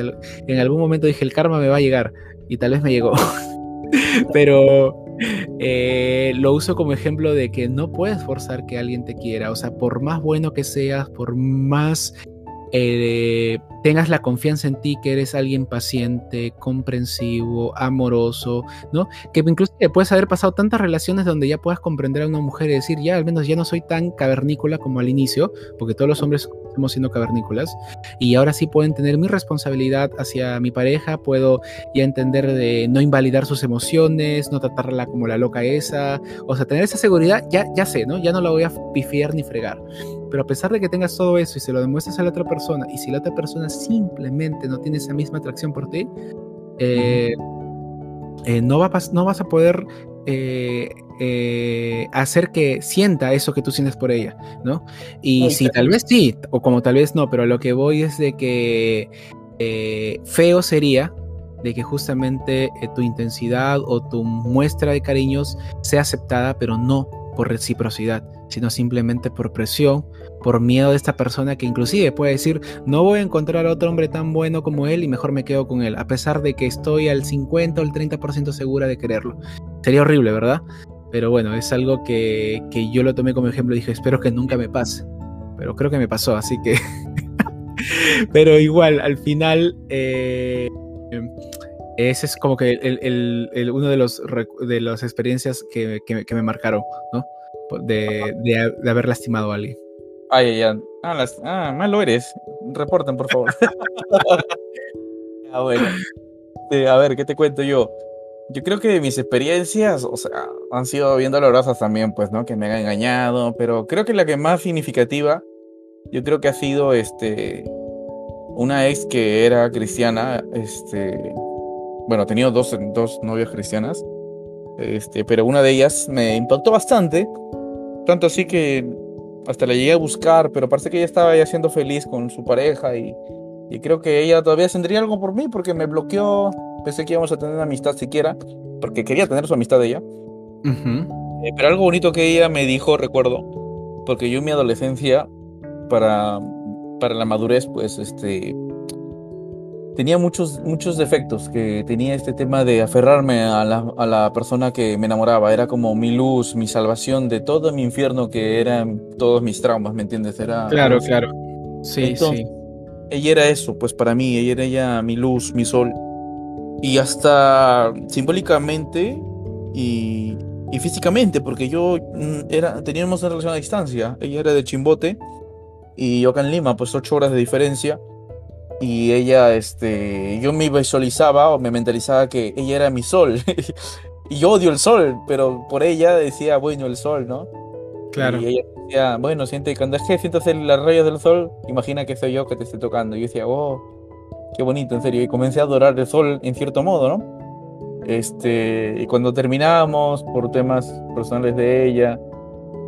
en algún momento dije, el karma me va a llegar y tal vez me llegó. pero eh, lo uso como ejemplo de que no puedes forzar que alguien te quiera. O sea, por más bueno que seas, por más eh, tengas la confianza en ti, que eres alguien paciente, comprensivo, amoroso, ¿no? Que incluso puedes haber pasado tantas relaciones donde ya puedas comprender a una mujer y decir, ya, al menos ya no soy tan cavernícola como al inicio, porque todos los hombres estamos siendo cavernícolas, y ahora sí pueden tener mi responsabilidad hacia mi pareja, puedo ya entender de no invalidar sus emociones, no tratarla como la loca esa, o sea, tener esa seguridad, ya, ya sé, ¿no? Ya no la voy a pifiar ni fregar. Pero a pesar de que tengas todo eso y se lo demuestras a la otra persona, y si la otra persona simplemente no tiene esa misma atracción por ti, eh, eh, no, va no, vas a poder eh, hacer que sienta eso que tú sientes por ella, ¿no? Y si tal vez sí, o como tal vez no, pero lo que voy es de que feo sería de que justamente tu intensidad o tu muestra de cariños sea aceptada, pero no por reciprocidad, sino simplemente por presión, por miedo de esta persona que inclusive puede decir, no voy a encontrar a otro hombre tan bueno como él y mejor me quedo con él, a pesar de que estoy al 50 o el 30% segura de quererlo. Sería horrible, ¿verdad? Pero bueno, es algo que, yo lo tomé como ejemplo y dije, espero que nunca me pase. Pero creo que me pasó, así que... Pero igual, al final... Eh, ese es como que el, uno de los de las experiencias que, me marcaron, ¿no? De, haber lastimado a alguien. Ay, ya. Ah, ah, malo eres. Reporten, por favor. ah, bueno. a ver, ¿qué te cuento yo? Yo creo que mis experiencias, o sea, han sido bien dolorosas también, pues, ¿no? Que me han engañado, pero creo que la que más significativa, yo creo que ha sido, este, una ex que era cristiana, este, bueno, he tenido dos, dos novias cristianas, este, pero una de ellas me impactó bastante, tanto así que hasta la llegué a buscar, pero parece que ella estaba ya siendo feliz con su pareja y, y creo que ella todavía tendría algo por mí porque me bloqueó, pensé que íbamos a tener amistad siquiera, porque quería tener su amistad de ella. Eh, pero algo bonito que ella me dijo, recuerdo, porque yo en mi adolescencia, para, para la madurez, pues este, tenía muchos, muchos defectos, que tenía este tema de aferrarme a la, a la, persona que me enamoraba, era como mi luz, mi salvación de todo mi infierno que eran todos mis traumas, ¿me entiendes? Era, claro, claro. Sí, sí. Ella era eso, pues para mí, ella era ella mi luz, mi sol. Y hasta simbólicamente y, y físicamente, porque yo mm, era, teníamos una relación a distancia, ella era de Chimbote y yo acá en Lima, pues ocho horas de diferencia y ella, este, yo me visualizaba o me mentalizaba que ella era mi sol. y yo odio el sol, pero por ella decía, bueno, el sol, ¿no? Claro. Y ella decía, bueno, siente, cuando es que sientas las rayos del sol, imagina que soy yo que te estoy tocando. Y yo decía, oh, qué bonito, en serio. Y comencé a adorar el sol en cierto modo, ¿no? Este, y cuando terminamos por temas personales de ella,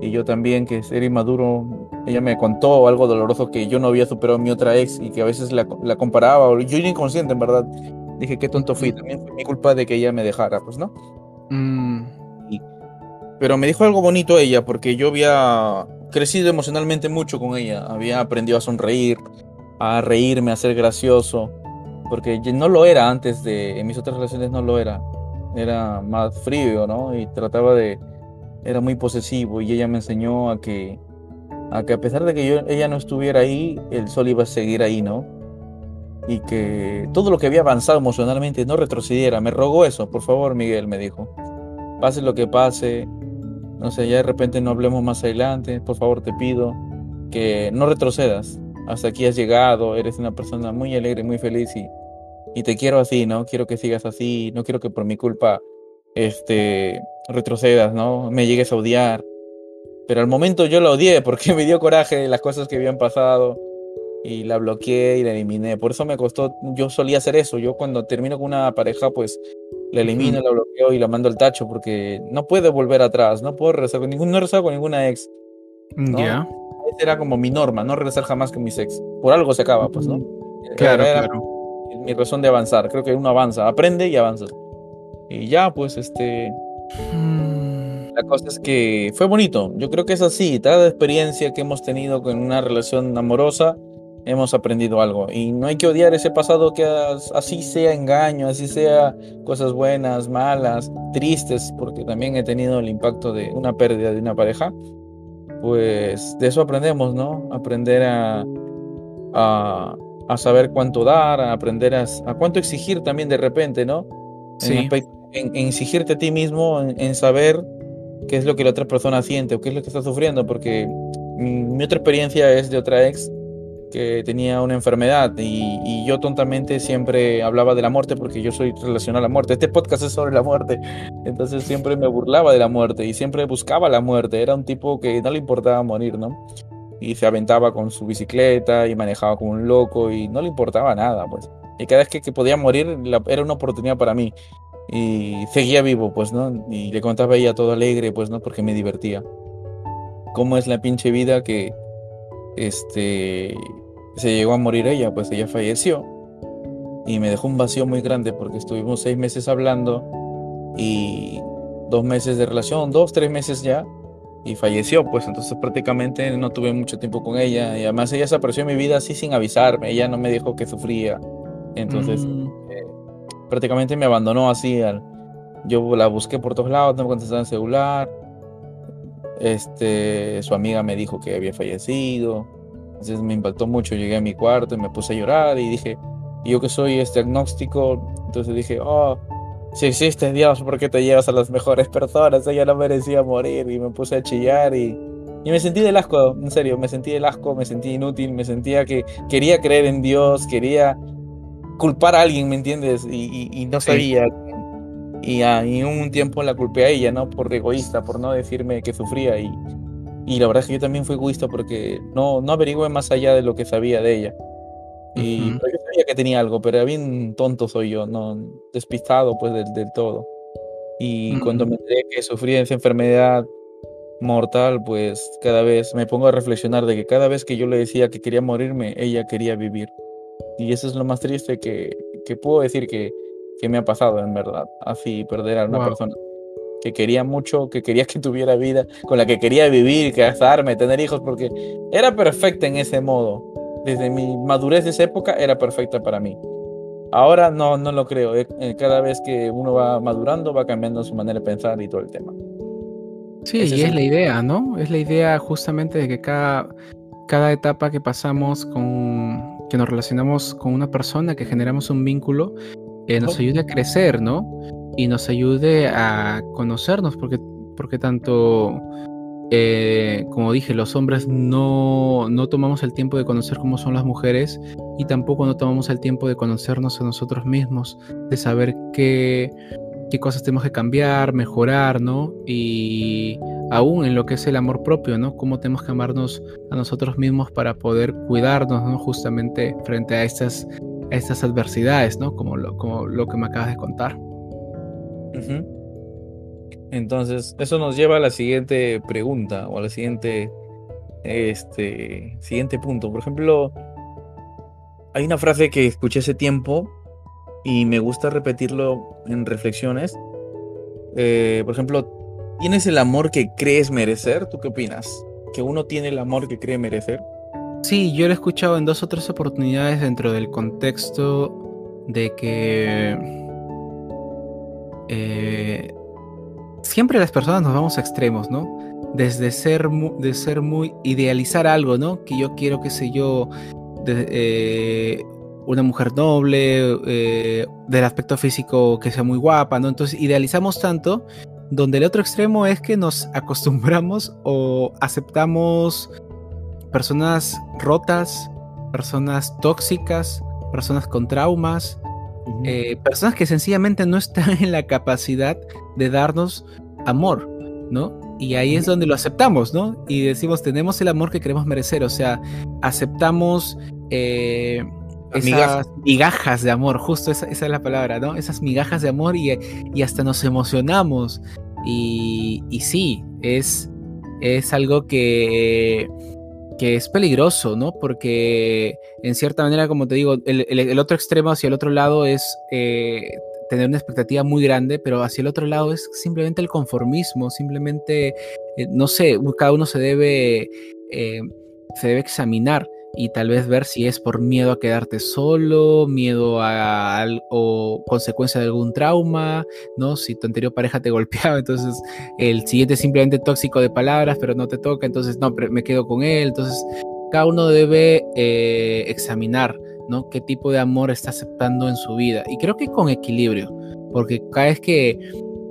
y yo también, que ser inmaduro, ella me contó algo doloroso que yo no había superado mi otra ex y que a veces la, la comparaba, yo era inconsciente en verdad, dije qué tonto fui, también fue mi culpa de que ella me dejara, pues no. Mm. pero me dijo algo bonito ella, porque yo había crecido emocionalmente mucho con ella. Había aprendido a sonreír, a reírme, a ser gracioso. Porque no lo era antes de. En mis otras relaciones no lo era. Era más frío, ¿no? Y trataba de. Era muy posesivo. Y ella me enseñó a que. A que a pesar de que yo, ella no estuviera ahí, el sol iba a seguir ahí, ¿no? Y que todo lo que había avanzado emocionalmente no retrocediera. Me rogó eso, por favor, Miguel, me dijo. Pase lo que pase, no sé, ya de repente no hablemos más adelante, por favor te pido que no retrocedas. Hasta aquí has llegado, eres una persona muy alegre, muy feliz y, y te quiero así, ¿no? Quiero que sigas así, no quiero que por mi culpa este, retrocedas, ¿no? Me llegues a odiar. Pero al momento yo la odié porque me dio coraje las cosas que habían pasado y la bloqueé y la eliminé. Por eso me costó, yo solía hacer eso. Yo cuando termino con una pareja, pues la elimino, la bloqueo y la mando al tacho porque no puedo volver atrás, no puedo regresar con ningún, no he con ninguna ex. Mm, ya. Esa era como mi norma, no regresar jamás con mis ex. Por algo se acaba, pues, ¿no? Claro, claro. Mi razón de avanzar. Creo que uno avanza, aprende y avanza. Y ya, pues, este. Mm. La cosa es que fue bonito. Yo creo que es así. Cada experiencia que hemos tenido con una relación amorosa hemos aprendido algo. Y no hay que odiar ese pasado que así sea engaño, así sea cosas buenas, malas, tristes, porque también he tenido el impacto de una pérdida de una pareja. Pues de eso aprendemos, ¿no? Aprender a, a, a saber cuánto dar, a aprender a, a, cuánto exigir también de repente, ¿no? Sí. En, exigirte a ti mismo, en, saber qué es lo que la otra persona siente o qué es lo que está sufriendo, porque mi otra experiencia es de otra ex que tenía una enfermedad y, yo tontamente siempre hablaba de la muerte porque yo soy relacionado a la muerte. Este podcast es sobre la muerte, entonces siempre me burlaba de la muerte y siempre buscaba la muerte. Era un tipo que no le importaba morir, ¿no? Y se aventaba con su bicicleta y manejaba como un loco y no le importaba nada, pues. Y cada vez que, podía morir era una oportunidad para mí y seguía vivo, pues, ¿no? Y le contaba ella todo alegre, pues, ¿no? Porque me divertía. ¿Cómo es la pinche vida que, este, se llegó a morir ella, pues ella falleció. Y me dejó un vacío muy grande porque estuvimos seis meses hablando y dos meses de relación, dos, tres meses ya, y falleció, pues entonces prácticamente no tuve mucho tiempo con ella. Y además ella se apareció en mi vida así sin avisarme, ella no me dijo que sufría. Entonces mm. eh, prácticamente me abandonó así. Yo la busqué por todos lados, no me contestaba en celular. Este, su amiga me dijo que había fallecido. Entonces me impactó mucho. Llegué a mi cuarto y me puse a llorar y dije, yo que soy este agnóstico, entonces dije, oh, si existe Dios, ¿por qué te llevas a las mejores personas? Ella no merecía morir y me puse a chillar y, y me sentí del asco, en serio, me sentí del asco, me sentí inútil, me sentía que quería creer en Dios, quería culpar a alguien, ¿me entiendes? Y, y, no sabía. Y, y un tiempo la culpé a ella, ¿no? Por egoísta, por no decirme que sufría y, y la verdad es que yo también fui egoísta porque no, no averigüé más allá de lo que sabía de ella. Y yo sabía que tenía algo, pero bien tonto soy yo, no despistado pues del, del todo. Y cuando me enteré que sufría esa enfermedad mortal, pues cada vez me pongo a reflexionar de que cada vez que yo le decía que quería morirme, ella quería vivir. Y eso es lo más triste que, que puedo decir que, que me ha pasado en verdad, así perder a una persona que quería mucho, que quería que tuviera vida, con la que quería vivir, casarme, tener hijos, porque era perfecta en ese modo. Desde mi madurez de esa época era perfecta para mí. Ahora no, no lo creo. Eh, eh, cada vez que uno va madurando, va cambiando su manera de pensar y todo el tema. Sí, y es la idea, ¿no? Es la idea justamente de que cada, cada etapa que pasamos con, que nos relacionamos con una persona, que generamos un vínculo, eh, nos ayude a crecer, ¿no? y nos ayude a conocernos, porque, porque tanto, eh, como dije, los hombres no, no tomamos el tiempo de conocer cómo son las mujeres y tampoco no tomamos el tiempo de conocernos a nosotros mismos, de saber qué, qué cosas tenemos que cambiar, mejorar, ¿no? Y aún en lo que es el amor propio, ¿no? Cómo tenemos que amarnos a nosotros mismos para poder cuidarnos, ¿no? Justamente frente a estas, a estas adversidades, ¿no? Como lo, como lo que me acabas de contar. Entonces, eso nos lleva a la siguiente pregunta o a la siguiente, este, siguiente punto. Por ejemplo, hay una frase que escuché hace tiempo y me gusta repetirlo en reflexiones eh, por ejemplo, ¿tienes el amor que crees merecer? ¿Tú qué opinas? ¿Que uno tiene el amor que cree merecer? Sí, yo lo he escuchado en dos o tres oportunidades dentro del contexto de que eh, siempre las personas nos vamos a extremos, ¿no? Desde ser, de ser muy idealizar algo, ¿no? Que yo quiero, qué sé yo, eh, una mujer noble, eh, del aspecto físico que sea muy guapa, ¿no? Entonces idealizamos tanto, donde el otro extremo es que nos acostumbramos o aceptamos personas rotas, personas tóxicas, personas con traumas, eh, personas que sencillamente no están en la capacidad de darnos amor, ¿no? Y ahí es donde lo aceptamos, ¿no? Y decimos, tenemos el amor que queremos merecer, o sea, aceptamos eh, esas migajas de amor, justo esa, es la palabra, ¿no? Esas migajas de amor y, hasta nos emocionamos. Y, y sí, es, es algo que que es peligroso, ¿no? Porque en cierta manera, como te digo, el, otro extremo hacia el otro lado es eh, tener una expectativa muy grande, pero hacia el otro lado es simplemente el conformismo, simplemente, eh, no sé, cada uno se debe, eh, se debe examinar y tal vez ver si es por miedo a quedarte solo, miedo a, o consecuencia de algún trauma, ¿no? Si tu anterior pareja te golpeaba, entonces el siguiente es simplemente tóxico de palabras, pero no te toca, entonces no, me quedo con él, entonces cada uno debe eh, examinar, ¿no? Qué tipo de amor está aceptando en su vida y creo que con equilibrio, porque cada vez que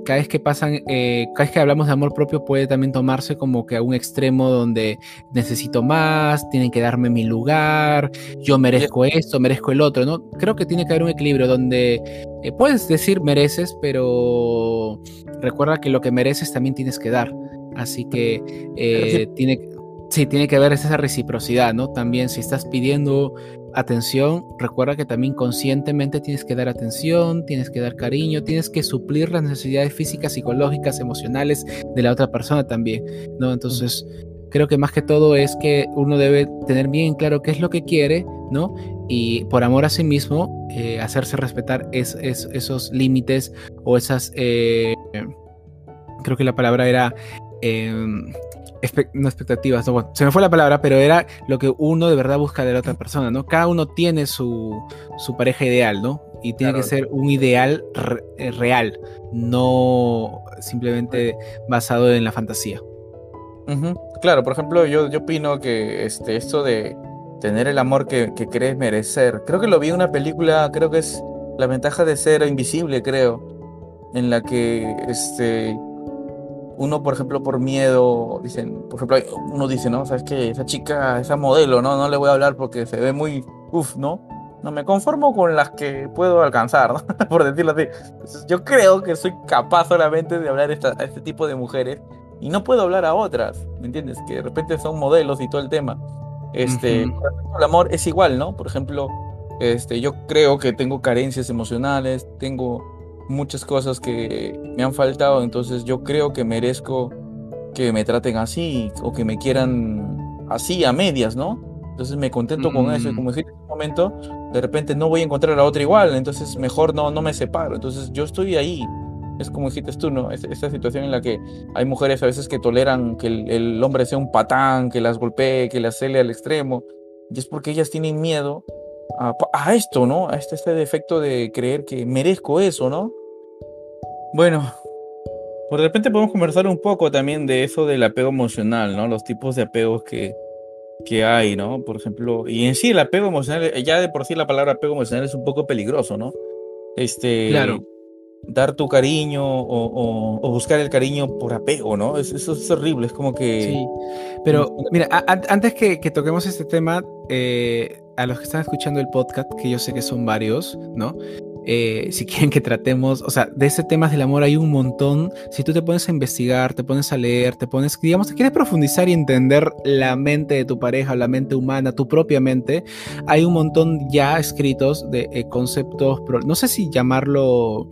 cada vez que pasan, eh, cada vez que hablamos de amor propio puede también tomarse como que a un extremo donde necesito más, tienen que darme mi lugar, yo merezco esto, merezco el otro, ¿no? Creo que tiene que haber un equilibrio donde eh, puedes decir mereces, pero recuerda que lo que mereces también tienes que dar. Así que eh, tiene, sí, tiene que haber esa reciprocidad, ¿no? También si estás pidiendo atención, recuerda que también conscientemente tienes que dar atención, tienes que dar cariño, tienes que suplir las necesidades físicas, psicológicas, emocionales de la otra persona también, ¿no? Entonces, creo que más que todo es que uno debe tener bien claro qué es lo que quiere, ¿no? Y por amor a sí mismo, eh, hacerse respetar esos límites o esas, eh, creo que la palabra era... No expectativas, se me fue la palabra, pero era lo que uno de verdad busca de la otra persona, ¿no? Cada uno tiene su, su pareja ideal, ¿no? Y tiene que ser un ideal eh, real, no simplemente basado en la fantasía. Claro, por ejemplo, yo, yo opino que este, esto de tener el amor que, que crees merecer, creo que lo vi en una película, creo que es La ventaja de ser invisible, creo, en la que este, uno, por ejemplo, por miedo, dicen, por ejemplo, uno dice, ¿no? Sabes que esa chica, esa modelo, ¿no? No le voy a hablar porque se ve muy, uff, ¿no? No me conformo con las que puedo alcanzar, ¿no? por decirlo así. yo creo que soy capaz solamente de hablar a este tipo de mujeres y no puedo hablar a otras, ¿me entiendes? Que de repente son modelos y todo el tema. Este, el amor es igual, ¿no? Por ejemplo, este, yo creo que tengo carencias emocionales, tengo muchas cosas que me han faltado, entonces yo creo que merezco que me traten así o que me quieran así a medias, ¿no? Entonces me contento con eso y como mm. dije en un momento, de repente no voy a encontrar a otra igual, entonces mejor no, no me separo, entonces yo estoy ahí. Es como dijiste tú, ¿no? Esta situación en la que hay mujeres a veces que toleran que el, hombre sea un patán, que las golpee, que las cele al extremo. Y es porque ellas tienen miedo a, esto, ¿no? A este, este defecto de creer que merezco eso, ¿no? Bueno, por de repente podemos conversar un poco también de eso del apego emocional, ¿no? Los tipos de apegos que, que hay, ¿no? Por ejemplo, y en sí el apego emocional, ya de por sí la palabra apego emocional es un poco peligroso, ¿no? Este, claro. Dar tu cariño o, buscar el cariño por apego, ¿no? eso es horrible, es como que... Sí, pero mira, antes que, que, toquemos este tema, eh, a los que están escuchando el podcast, que yo sé que son varios, ¿no? Eh, si quieren que tratemos, o sea, de ese tema del amor hay un montón. Si tú te pones a investigar, te pones a leer, te pones, digamos, te quieres profundizar y entender la mente de tu pareja, la mente humana, tu propia mente, hay un montón ya escritos de eh, conceptos, no sé si llamarlo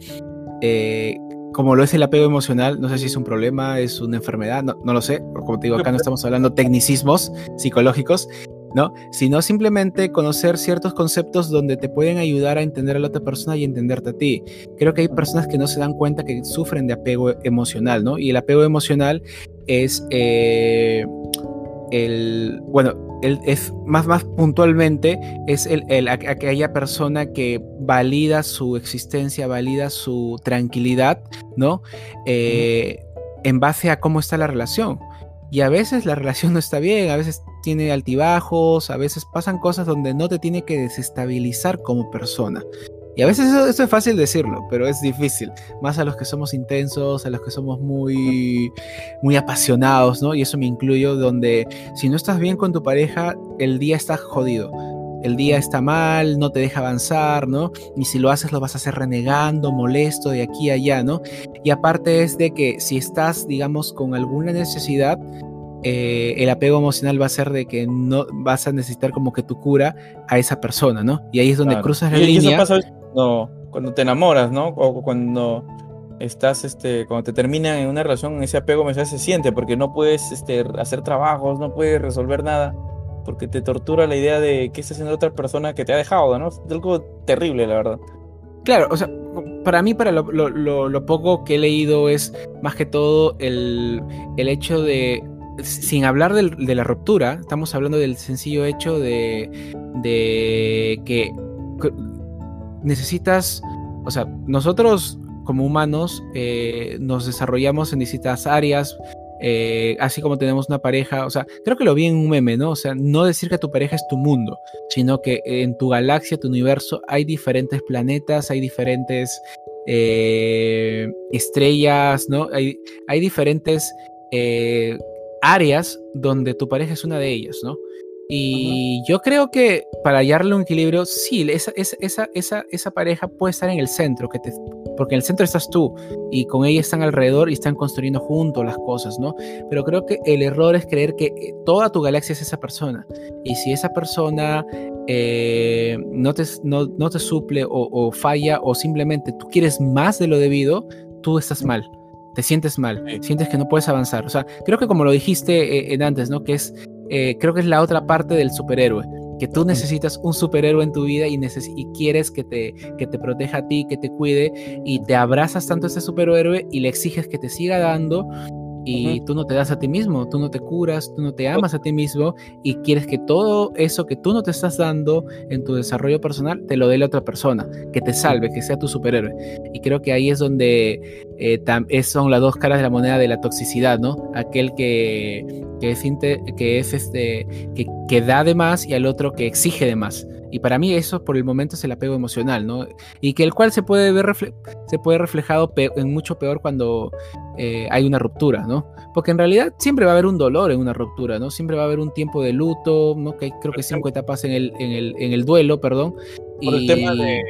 eh, como lo es el apego emocional, no sé si es un problema, es una enfermedad, no, no lo sé, como te digo, acá no estamos hablando tecnicismos psicológicos, ¿no? Sino simplemente conocer ciertos conceptos donde te pueden ayudar a entender a la otra persona y entenderte a ti. Creo que hay personas que no se dan cuenta que sufren de apego emocional, ¿no? Y el apego emocional es eh, el, bueno, el, es más, más puntualmente, es el, aquella persona que valida su existencia, valida su tranquilidad, ¿no? Eh, en base a cómo está la relación. Y a veces la relación no está bien, a veces tiene altibajos, a veces pasan cosas donde no te tiene que desestabilizar como persona. Y a veces eso, es fácil decirlo, pero es difícil. Más a los que somos intensos, a los que somos muy, muy apasionados, ¿no? Y eso me incluyo, donde si no estás bien con tu pareja, el día está jodido. El día está mal, no te deja avanzar, ¿no? Y si lo haces, lo vas a hacer renegando, molesto de aquí a allá, ¿no? Y aparte es de que si estás, digamos, con alguna necesidad, eh, el apego emocional va a ser de que no vas a necesitar como que tu cura a esa persona, ¿no? Y ahí es donde cruzas la línea. Eso pasa cuando, te enamoras, ¿no? O cuando estás, este, cuando te termina en una relación, ese apego emocional se siente porque no puedes este, hacer trabajos, no puedes resolver nada, porque te tortura la idea de que estás haciendo otra persona que te ha dejado, ¿no? Es algo terrible, la verdad. Claro, o sea, para mí, para lo, poco que he leído es más que todo el, el hecho de sin hablar de la ruptura, estamos hablando del sencillo hecho de, que necesitas, o sea, nosotros como humanos eh, nos desarrollamos en distintas áreas, eh, así como tenemos una pareja, o sea, creo que lo vi en un meme, ¿no? O sea, no decir que tu pareja es tu mundo, sino que en tu galaxia, tu universo, hay diferentes planetas, hay diferentes eh, estrellas, ¿no? Hay, hay diferentes áreas donde tu pareja es una de ellas, ¿no? Y yo creo que para hallarle un equilibrio, sí, esa, esa, esa, esa pareja puede estar en el centro, que te, porque en el centro estás tú y con ella están alrededor y están construyendo juntos las cosas, ¿no? Pero creo que el error es creer que eh, toda tu galaxia es esa persona. Y si esa persona eh, no, te, no, no, te suple o, o falla o simplemente tú quieres más de lo debido, tú estás mal te sientes mal, sientes que no puedes avanzar. O sea, creo que como lo dijiste eh, en antes, ¿no? Que es, eh, creo que es la otra parte del superhéroe, que tú necesitas un superhéroe en tu vida y, y quieres que te, que te proteja a ti, que te cuide, y te abrazas tanto a ese superhéroe y le exiges que te siga dando y tú no te das a ti mismo, tú no te curas, tú no te amas a ti mismo y quieres que todo eso que tú no te estás dando en tu desarrollo personal te lo dé la otra persona, que te salve, que sea tu superhéroe. Y creo que ahí es donde eh, son las dos caras de la moneda de la toxicidad, ¿no? Aquel que, que es, que es este, que, que da de más y al otro que exige de más. Y para mí eso por el momento es el apego emocional, ¿no? Y que el cual se puede ver se puede reflejado en mucho peor cuando eh, hay una ruptura, ¿no? Porque en realidad siempre va a haber un dolor en una ruptura, ¿no? Siempre va a haber un tiempo de luto, ¿no? Que hay, creo que cinco etapas en el, en el, en el duelo, perdón. Por el tema de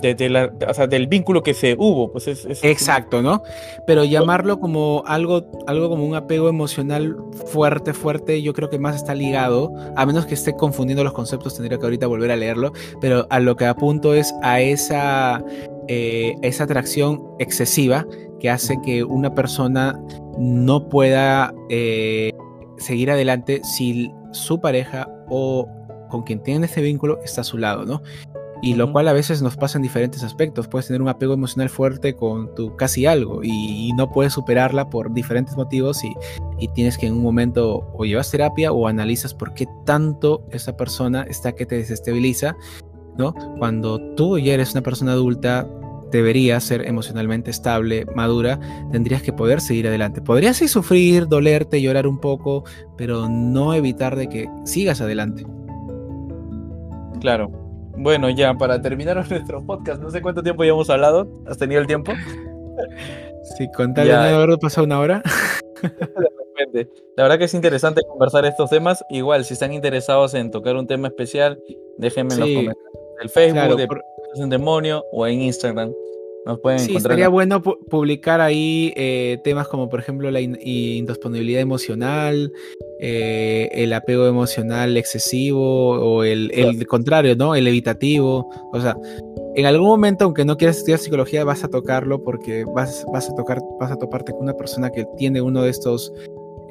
de, la, o sea, del vínculo que se hubo. Pues es, Exacto, ¿no? Pero llamarlo como algo, algo como un apego emocional fuerte, fuerte, yo creo que más está ligado, a menos que esté confundiendo los conceptos, tendría que ahorita volver a leerlo, pero a lo que apunto es a esa, eh, esa atracción excesiva que hace que una persona no pueda eh, seguir adelante si su pareja o con quien tiene ese vínculo está a su lado, ¿no? Y lo cual a veces nos pasa en diferentes aspectos. Puedes tener un apego emocional fuerte con tu casi algo y, no puedes superarla por diferentes motivos y, tienes que en un momento o llevas terapia o analizas por qué tanto esa persona está que te desestabiliza, ¿no? Cuando tú ya eres una persona adulta, deberías ser emocionalmente estable, madura, tendrías que poder seguir adelante. Podrías sí sufrir, dolerte, llorar un poco, pero no evitar de que sigas adelante. Claro, bueno, ya para terminar nuestro podcast, no sé cuánto tiempo ya hemos hablado. ¿Has tenido el tiempo? Sí, con tal de no haber pasado una hora. La verdad que es interesante conversar estos temas. Igual, si están interesados en tocar un tema especial, déjenme en los comentarios del Facebook, de un demonio o en Instagram. Nos pueden sí, Sería bueno publicar ahí eh, temas como, por ejemplo, la indisponibilidad emocional, eh, el apego emocional excesivo o el, contrario, ¿no? El evitativo. O sea, en algún momento, aunque no quieras estudiar psicología, vas a tocarlo porque vas, vas a tocar, vas a toparte con una persona que tiene uno de estos,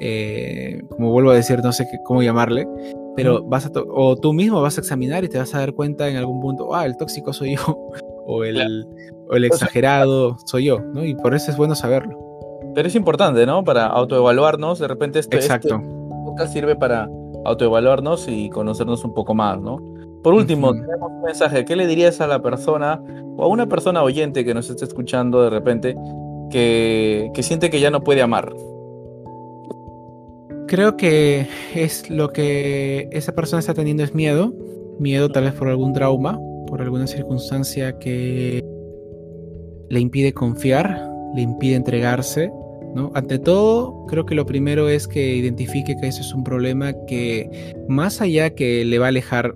eh, como vuelvo a decir, no sé cómo llamarle, pero vas a o tú mismo vas a examinar y te vas a dar cuenta en algún punto, ah, el tóxico soy yo, o el, o el exagerado soy yo, ¿no? Y por eso es bueno saberlo. Pero es importante, ¿no? Para autoevaluarnos, de repente este, Exacto. este sirve para autoevaluarnos y conocernos un poco más, ¿no? Por último, tenemos un mensaje. ¿Qué le dirías a la persona o a una persona oyente que nos esté escuchando de repente que, que siente que ya no puede amar? Creo que es lo que esa persona está teniendo es miedo, miedo tal vez por algún trauma, por alguna circunstancia que le impide confiar, le impide entregarse, ¿no? Ante todo, creo que lo primero es que identifique que ese es un problema que más allá que le va a alejar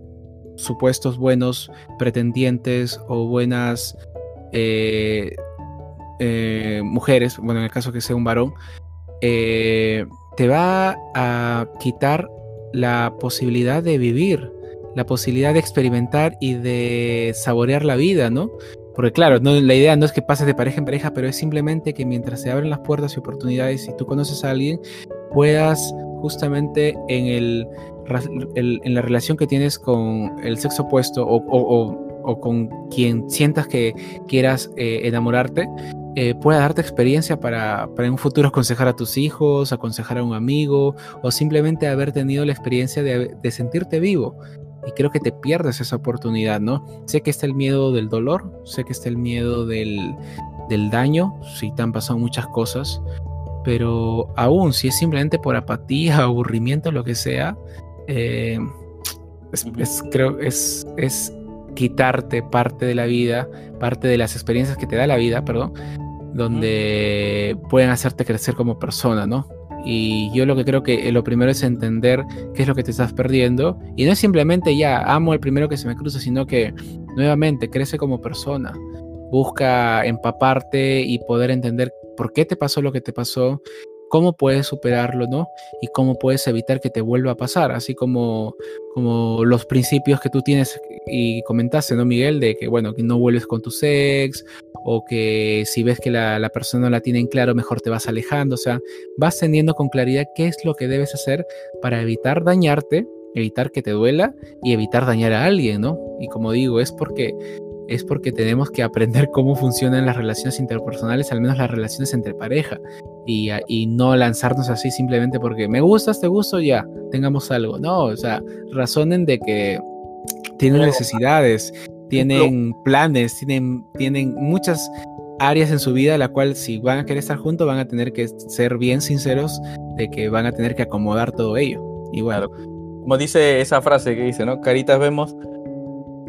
supuestos buenos pretendientes o buenas eh, eh, mujeres, bueno, en el caso que sea un varón, eh, te va a quitar la posibilidad de vivir, la posibilidad de experimentar y de saborear la vida, ¿no? Porque claro, la idea no es que pases de pareja en pareja, pero es simplemente que mientras se abren las puertas y oportunidades y tú conoces a alguien, puedas justamente en, el, en la relación que tienes con el sexo opuesto o, con quien sientas que quieras eh, enamorarte, eh, pueda darte experiencia para, en un futuro aconsejar a tus hijos, aconsejar a un amigo o simplemente haber tenido la experiencia de, sentirte vivo. Y creo que te pierdes esa oportunidad, ¿no? Sé que está el miedo del dolor, sé que está el miedo del, daño, si te han pasado muchas cosas, pero aún si es simplemente por apatía, aburrimiento, lo que sea, eh, es, creo es, es quitarte parte de la vida, parte de las experiencias que te da la vida, perdón, donde pueden hacerte crecer como persona, ¿no? Y yo lo que creo que lo primero es entender qué es lo que te estás perdiendo. Y no es simplemente ya amo el primero que se me cruza, sino que nuevamente crece como persona. Busca empaparte y poder entender por qué te pasó lo que te pasó cómo puedes superarlo, ¿no? Y cómo puedes evitar que te vuelva a pasar, así como, como los principios que tú tienes y comentaste, ¿no, Miguel? De que, bueno, que no vuelves con tu ex, o que si ves que la, la persona no la tiene en claro, mejor te vas alejando, o sea, vas teniendo con claridad qué es lo que debes hacer para evitar dañarte, evitar que te duela y evitar dañar a alguien, ¿no? Y como digo, es porque es porque tenemos que aprender cómo funcionan las relaciones interpersonales, al menos las relaciones entre pareja, y, y, no lanzarnos así simplemente porque me gustas, te gusto, ya, tengamos algo. No, o sea, razonen de que tienen necesidades, tienen planes, tienen, tienen muchas áreas en su vida, la cual si van a querer estar juntos van a tener que ser bien sinceros de que van a tener que acomodar todo ello. Y bueno. Como dice esa frase que dice, ¿no? Caritas vemos,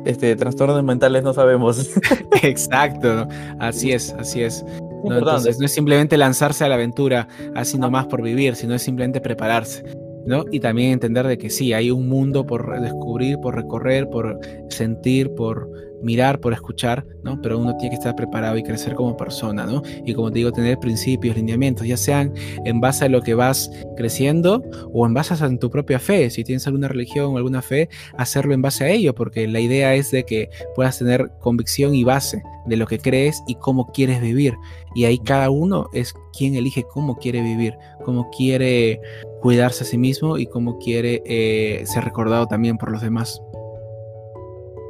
este, trastornos mentales no sabemos. Exacto, así es, así es. No, entonces, no es simplemente lanzarse a la aventura así nomás por vivir, sino es simplemente prepararse. Y también entender de que sí, hay un mundo por descubrir, por recorrer, por sentir, por mirar, por escuchar, ¿no? Pero uno tiene que estar preparado y crecer como persona, ¿no? Y como te digo, tener principios, lineamientos, ya sean en base a lo que vas creciendo o en base a tu propia fe. Si tienes alguna religión o alguna fe, hacerlo en base a ello, porque la idea es de que puedas tener convicción y base de lo que crees y cómo quieres vivir. Y ahí cada uno es quien elige cómo quiere vivir, cómo quiere cuidarse a sí mismo y cómo quiere eh, ser recordado también por los demás.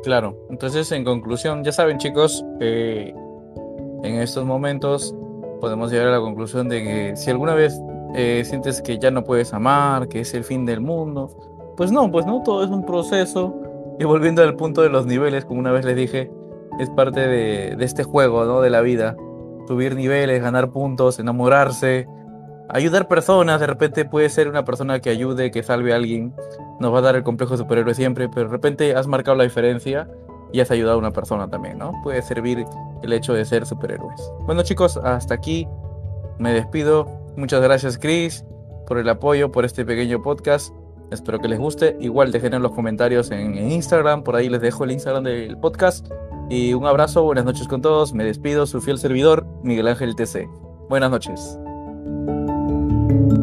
Claro, entonces en conclusión, ya saben chicos, en estos momentos podemos llegar a la conclusión de que si alguna vez eh, sientes que ya no puedes amar, que es el fin del mundo, pues no, pues no, todo es un proceso. Y volviendo al punto de los niveles, como una vez les dije, es parte de, de este juego, ¿no? De la vida. Subir niveles, ganar puntos, enamorarse, ayudar personas, de repente puede ser una persona que ayude, que salve a alguien, nos va a dar el complejo superhéroe siempre, pero de repente has marcado la diferencia y has ayudado a una persona también, ¿no? Puede servir el hecho de ser superhéroes. Bueno chicos, hasta aquí me despido. Muchas gracias Chris por el apoyo, por este pequeño podcast. Espero que les guste. Igual dejen en los comentarios en, Instagram, por ahí les dejo el Instagram del podcast. Y un abrazo, buenas noches con todos. Me despido, su fiel servidor, Miguel Ángel TC. Buenas noches. thank you